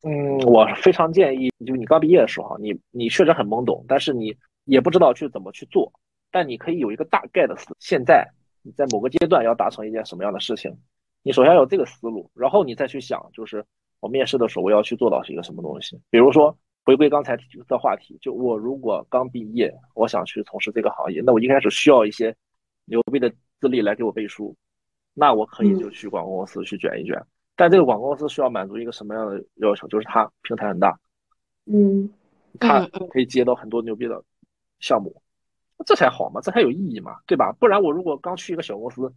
嗯，我非常建议，就你刚毕业的时候，你你确实很懵懂，但是你也不知道去怎么去做，但你可以有一个大概的思。现在你在某个阶段要达成一件什么样的事情，你首先有这个思路，然后你再去想，就是我面试的时候我要去做到是一个什么东西。比如说回归刚才的话题，就我如果刚毕业，我想去从事这个行业，那我一开始需要一些牛逼的资历来给我背书，那我可以就去广告公司去卷一卷。但这个广告公司需要满足一个什么样的要求？就是它平台很大，嗯，它可以接到很多牛逼的项目，这才好嘛，这才有意义嘛，对吧？不然我如果刚去一个小公司，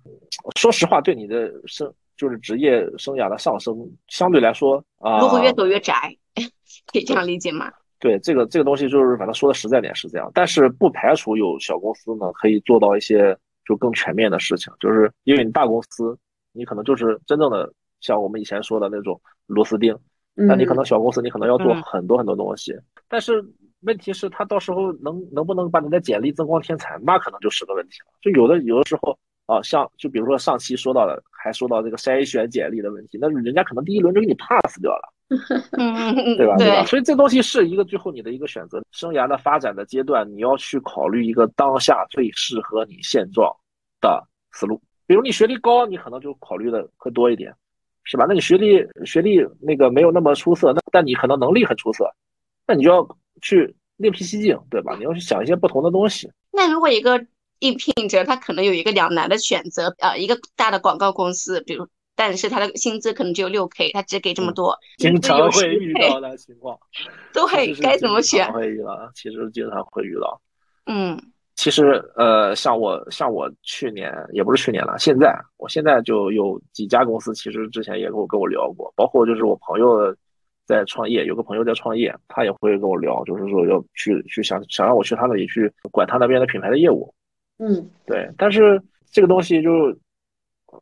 说实话，对你的生就是职业生涯的上升，相对来说啊，路会越走越窄，[LAUGHS] 可以这样理解吗？对，这个这个东西就是反正说的实在点是这样，但是不排除有小公司呢可以做到一些就更全面的事情，就是因为你大公司，你可能就是真正的。像我们以前说的那种螺丝钉，那你可能小公司你可能要做很多很多东西，但是问题是，他到时候能能不能把你的简历增光添彩，那可能就是个问题了。就有的有的时候啊，像就比如说上期说到的，还说到这个筛选简历的问题，那人家可能第一轮就给你 pass 掉了，[LAUGHS] 对吧？对吧？所以这东西是一个最后你的一个选择，生涯的发展的阶段，你要去考虑一个当下最适合你现状的思路。比如你学历高，你可能就考虑的会多一点。是吧？那你学历学历那个没有那么出色，那但你可能能力很出色，那你就要去另辟蹊径，对吧？你要去想一些不同的东西。那如果一个应聘者他可能有一个两难的选择，呃，一个大的广告公司，比如，但是他的薪资可能只有六 k，他只给这么多，经常会遇到的情况，[LAUGHS] 对，该怎么选？会遇到，其实经常会遇到。嗯。其实，呃，像我，像我去年也不是去年了，现在，我现在就有几家公司，其实之前也跟我跟我聊过，包括就是我朋友在创业，有个朋友在创业，他也会跟我聊，就是说要去去想想让我去他那里去管他那边的品牌的业务。嗯，对，但是这个东西就，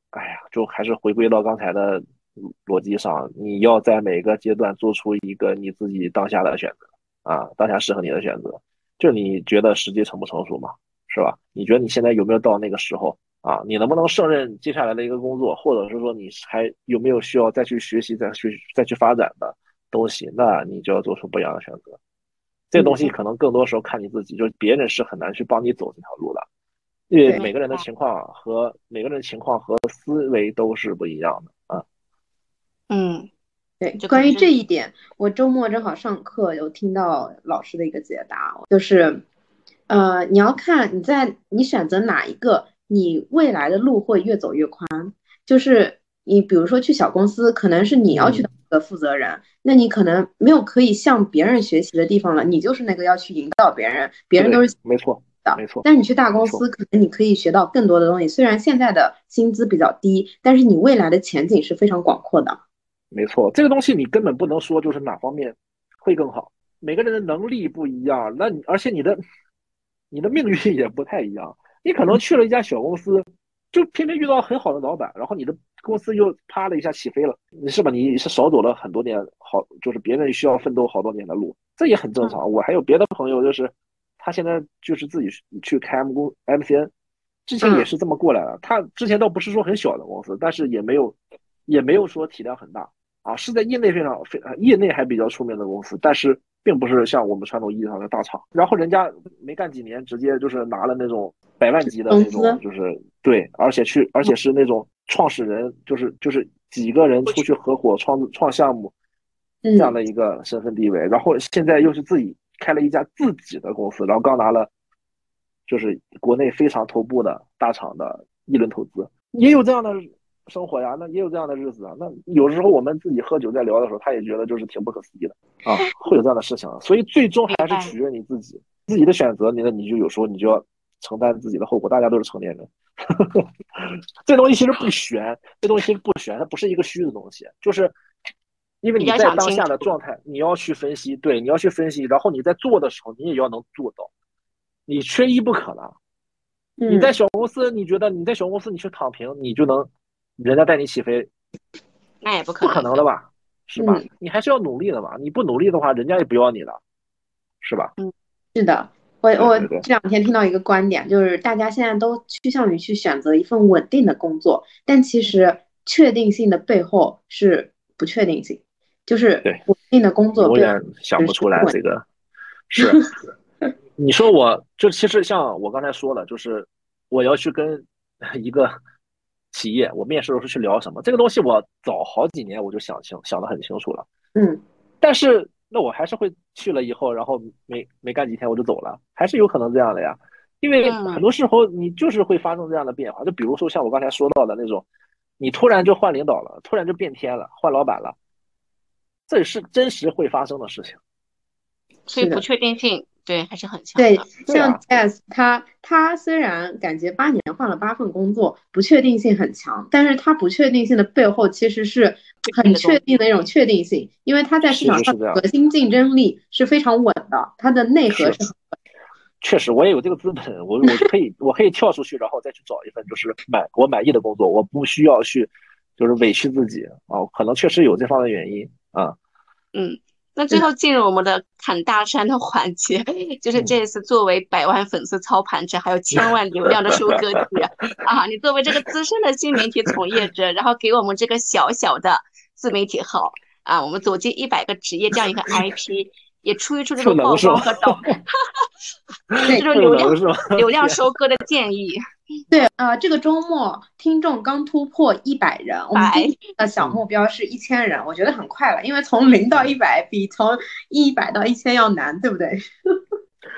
哎呀，就还是回归到刚才的逻辑上，你要在每个阶段做出一个你自己当下的选择啊，当下适合你的选择。就你觉得时机成不成熟嘛，是吧？你觉得你现在有没有到那个时候啊？你能不能胜任接下来的一个工作，或者是说你还有没有需要再去学习、再去再去发展的东西？那你就要做出不一样的选择。这个东西可能更多时候看你自己，就是别人是很难去帮你走这条路的，因为每个人的情况和每个人的情况和思维都是不一样的啊。嗯。对，关于这一点，我周末正好上课，有听到老师的一个解答，就是，呃，你要看你在你选择哪一个，你未来的路会越走越宽。就是你比如说去小公司，可能是你要去的负责人，那你可能没有可以向别人学习的地方了，你就是那个要去引导别人，别人都是没错的，没错。但你去大公司，可能你可以学到更多的东西，虽然现在的薪资比较低，但是你未来的前景是非常广阔的。没错，这个东西你根本不能说就是哪方面会更好，每个人的能力不一样，那你而且你的你的命运也不太一样，你可能去了一家小公司，就偏偏遇到很好的老板，然后你的公司又啪的一下起飞了，你是吧？你是少走了很多年，好就是别人需要奋斗好多年的路，这也很正常。我还有别的朋友，就是他现在就是自己去开 M 公 MCN，之前也是这么过来的。他之前倒不是说很小的公司，但是也没有也没有说体量很大。啊，是在业内非常非业内还比较出名的公司，但是并不是像我们传统意义上的大厂。然后人家没干几年，直接就是拿了那种百万级的那种，就是对，而且去，而且是那种创始人，就是就是几个人出去合伙创创项目这样的一个身份地位。然后现在又是自己开了一家自己的公司，然后刚拿了就是国内非常头部的大厂的一轮投资，也有这样的。生活呀，那也有这样的日子啊。那有时候我们自己喝酒在聊的时候，他也觉得就是挺不可思议的啊，会有这样的事情。所以最终还是取决于你自己自己的选择。你的你就有时候你就要承担自己的后果，大家都是成年人。[LAUGHS] 这东西其实不悬，这东西其实不悬，它不是一个虚的东西，就是因为你在当下的状态，你要去分析，对，你要去分析，然后你在做的时候，你也要能做到，你缺一不可了。你在小公司，你觉得你在小公司你去躺平，你就能人家带你起飞？那也不可能不可能的吧？是吧？你还是要努力的吧？你不努力的话，人家也不要你了，是吧？嗯，是的。我我这两天听到一个观点，就是大家现在都趋向于去选择一份稳定的工作，但其实确定性的背后是不确定性，就是稳定的工作永远想不出来这个 [LAUGHS] 是。你说我就其实像我刚才说了，就是我要去跟一个企业，我面试的时候去聊什么，这个东西我早好几年我就想清想的很清楚了。嗯，但是那我还是会去了以后，然后没没干几天我就走了，还是有可能这样的呀。因为很多时候你就是会发生这样的变化，就比如说像我刚才说到的那种，你突然就换领导了，突然就变天了，换老板了，这是真实会发生的事情。所以不确定性。对，还是很强。对，像 Jazz，他他虽然感觉八年换了八份工作，不确定性很强，但是他不确定性的背后其实是很确定的一种确定性，因为他在市场上核心竞争力是非常稳的，它的内核是。确实，我也有这个资本，我我可以我可以跳出去，然后再去找一份就是满我满意的工作，我不需要去就是委屈自己啊，可能确实有这方面原因啊。嗯。那最后进入我们的砍大山的环节，[LAUGHS] 就是这一次作为百万粉丝操盘者，还有千万流量的收割机啊！你作为这个资深的新媒体从业者，然后给我们这个小小的自媒体号啊，我们走进一百个职业这样一个 IP，也出一出这种曝光和导 [LAUGHS] [LAUGHS] 这种流量 [LAUGHS] 流量收割的建议。对啊，这个周末听众刚突破一百人，我们的小目标是一千人，我觉得很快了，因为从零到一百比从一百到一千要难，对不对？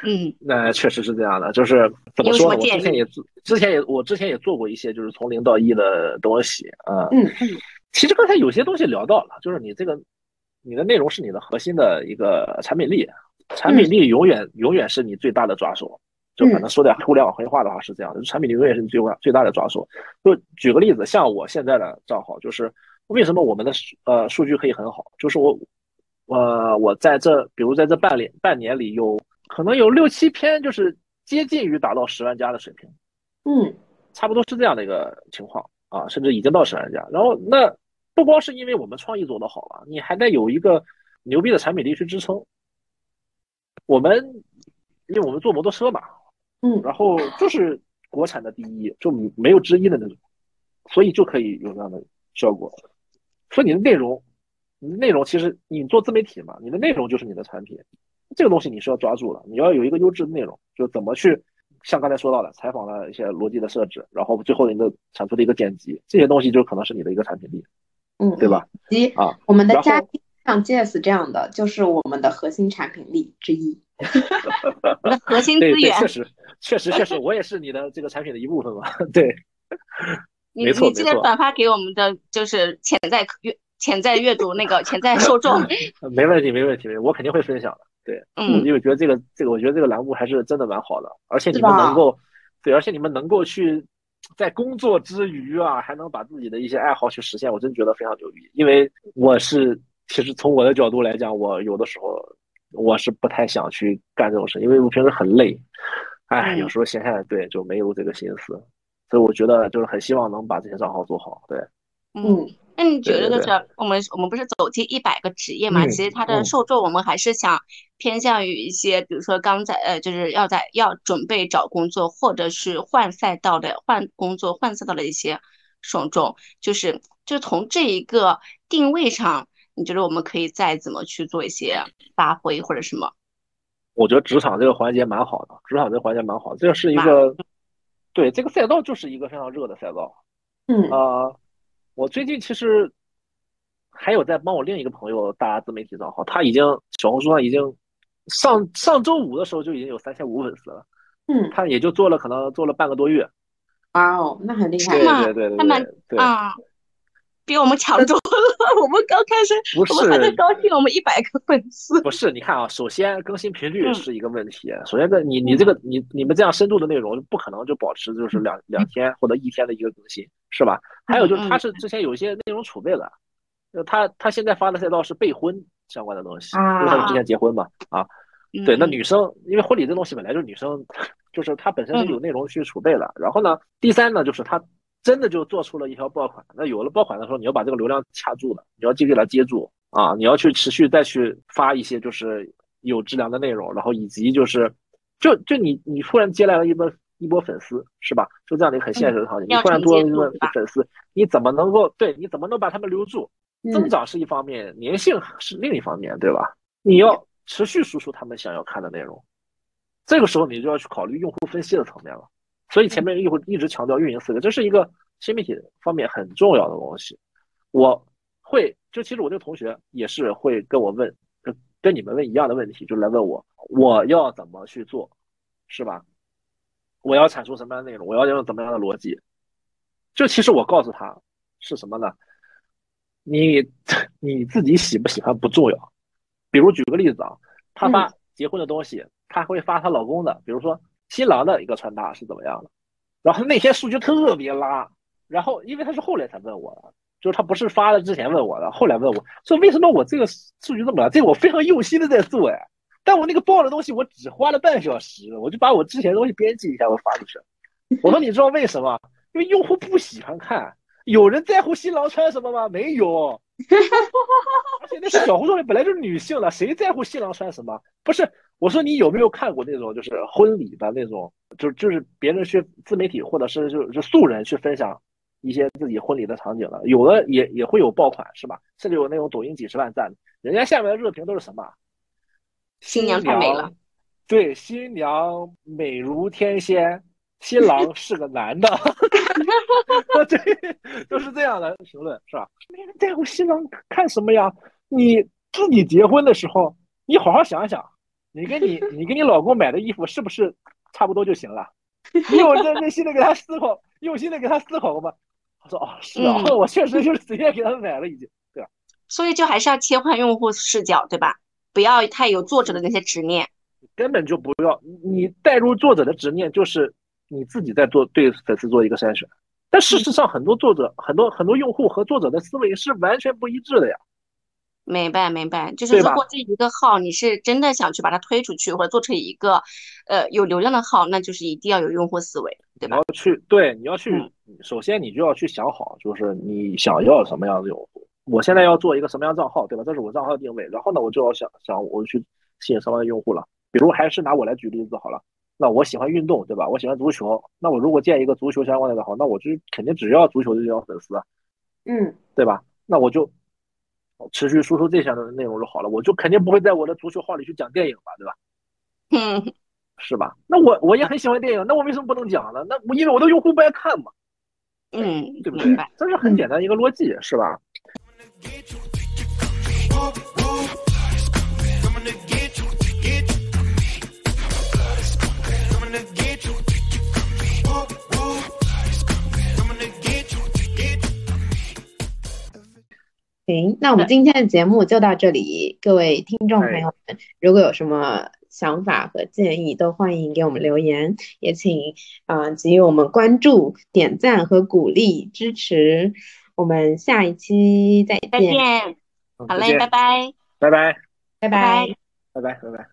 嗯，那确实是这样的，就是怎么说呢？我之前也之前也我之前也做过一些就是从零到一的东西啊。嗯嗯，其实刚才有些东西聊到了，就是你这个你的内容是你的核心的一个产品力，产品力永远永远是你最大的抓手。就可能说点互联网黑话的话是这样的，产品力永远是你最最大的抓手。就举个例子，像我现在的账号，就是为什么我们的呃数据可以很好，就是我呃我在这，比如在这半年半年里，有可能有六七篇就是接近于达到十万加的水平，嗯，差不多是这样的一个情况啊，甚至已经到十万加。然后那不光是因为我们创意做得好了，你还得有一个牛逼的产品力去支撑。我们因为我们做摩托车嘛。嗯，然后就是国产的第一，就没有之一的那种，所以就可以有这样的效果。说你的内容，你的内容其实你做自媒体嘛，你的内容就是你的产品，这个东西你是要抓住的，你要有一个优质的内容，就怎么去像刚才说到的采访的一些逻辑的设置，然后最后的一个产出的一个剪辑，这些东西就可能是你的一个产品力，嗯，对吧？及啊，我们的嘉宾像 Jazz 这样的，就是我们的核心产品力之一。[LAUGHS] 核心资源，确实，确实，确实，我也是你的这个产品的一部分嘛。对，你你记得转发给我们的就是潜在阅潜在阅读那个潜在受众。[LAUGHS] 没问题，没问题，没，我肯定会分享的。对，嗯，因为觉得这个这个，我觉得这个栏目还是真的蛮好的，而且你们能够，对，而且你们能够去在工作之余啊，还能把自己的一些爱好去实现，我真觉得非常牛逼。因为我是，其实从我的角度来讲，我有的时候。我是不太想去干这种事，因为我平时很累，哎，有时候闲下来，对，就没有这个心思，所以我觉得就是很希望能把这些账号做好，对。嗯，那你觉得就是我们我们不是走进一百个职业嘛？其实它的受众我们还是想偏向于一些，比如说刚在呃，就是要在要准备找工作或者是换赛道的换工作换赛道的一些受众，就是就从这一个定位上。你觉得我们可以再怎么去做一些发挥或者什么？我觉得职场这个环节蛮好的，职场这个环节蛮好，这是一个，对这个赛道就是一个非常热的赛道。嗯啊，我最近其实还有在帮我另一个朋友搭自媒体账号，他已经小红书上已经上上周五的时候就已经有三千五粉丝了。嗯，他也就做了可能做了半个多月。哇哦，那很厉害。对对对对对。啊。比我们强多了。[LAUGHS] 我们刚开始，不我们还在高兴，我们一百个粉丝。不是，你看啊，首先更新频率是一个问题。首先，这你你这个你你们这样深度的内容，不可能就保持就是两两天或者一天的一个更新，是吧？还有就是他是之前有一些内容储备的，他他现在发的赛道是备婚相关的东西，因为他之前结婚嘛啊。对，那女生因为婚礼这东西本来就是女生，[LAUGHS] 就是她本身是有内容去储备的。然后呢，第三呢，就是她真的就做出了一条爆款。那有了爆款的时候，你要把这个流量掐住了，你要继续给它接住啊，你要去持续再去发一些就是有质量的内容，然后以及就是就就你你突然接来了一波一波粉丝是吧？就这样的一个很现实的场景，你突然多了一波粉丝，你怎么能够对？你怎么能把他们留住？增长是一方面，粘性是另一方面，对吧？你要。持续输出他们想要看的内容，这个时候你就要去考虑用户分析的层面了。所以前面一会一直强调运营思维，这是一个新媒体方面很重要的东西。我会就其实我这个同学也是会跟我问，跟跟你们问一样的问题，就来问我我要怎么去做，是吧？我要产出什么样的内容？我要用怎么样的逻辑？就其实我告诉他是什么呢？你 [LAUGHS] 你自己喜不喜欢不重要。比如举个例子啊，她发结婚的东西，她会发她老公的，比如说新郎的一个穿搭是怎么样的，然后那天数据特别拉，然后因为他是后来才问我的，就是他不是发了之前问我的，后来问我说为什么我这个数据这么拉？这个我非常用心的在做哎，但我那个爆的东西我只花了半小时，我就把我之前的东西编辑一下我发出去。我说你知道为什么？因为用户不喜欢看，有人在乎新郎穿什么吗？没有。[LAUGHS] 而且那是小红书里本来就是女性了，谁在乎新郎穿什么？不是，我说你有没有看过那种就是婚礼的那种，就就是别人去自媒体或者是就是素人去分享一些自己婚礼的场景了，有的也也会有爆款是吧？甚至有那种抖音几十万赞，人家下面的热评都是什么？新娘太美了，对，新娘美如天仙。新郎是个男的，[LAUGHS] 对，都是这样的评论，是吧？没人在乎新郎看什么呀？你自己结婚的时候，你好好想想，你跟你 [LAUGHS] 你跟你老公买的衣服是不是差不多就行了？你有认真 [LAUGHS] 心的给他思考，用心的给他思考过吗？他说：“哦，是啊，[LAUGHS] 我确实就是随便给他买了，已经，对吧？”所以就还是要切换用户视角，对吧？不要太有作者的那些执念，根本就不要你带入作者的执念，就是。你自己在做对粉丝做一个筛选，但事实上很多作者、很多很多用户和作者的思维是完全不一致的呀。明白明白，就是如果这一个号你是真的想去把它推出去，或者做成一个呃有流量的号，那就是一定要有用户思维，对吧？你要去对，你要去，首先你就要去想好，就是你想要什么样的用户。我现在要做一个什么样账号，对吧？这是我账号定位，然后呢，我就要想想我去吸引什么样的用户了。比如还是拿我来举例子好了。那我喜欢运动，对吧？我喜欢足球。那我如果建一个足球相关的账号，那我就肯定只要足球就要粉丝，嗯，对吧？那我就持续输出这项的内容就好了。我就肯定不会在我的足球号里去讲电影吧，对吧？嗯，[LAUGHS] 是吧？那我我也很喜欢电影，那我为什么不能讲呢？那我因为我的用户不爱看嘛，嗯，对不对？这是很简单一个逻辑，是吧？行，那我们今天的节目就到这里。各位听众朋友们，如果有什么想法和建议，都欢迎给我们留言，也请啊给予我们关注、点赞和鼓励支持。我们下一期再见。再见，好嘞，拜拜，拜拜，拜拜，拜拜，拜拜。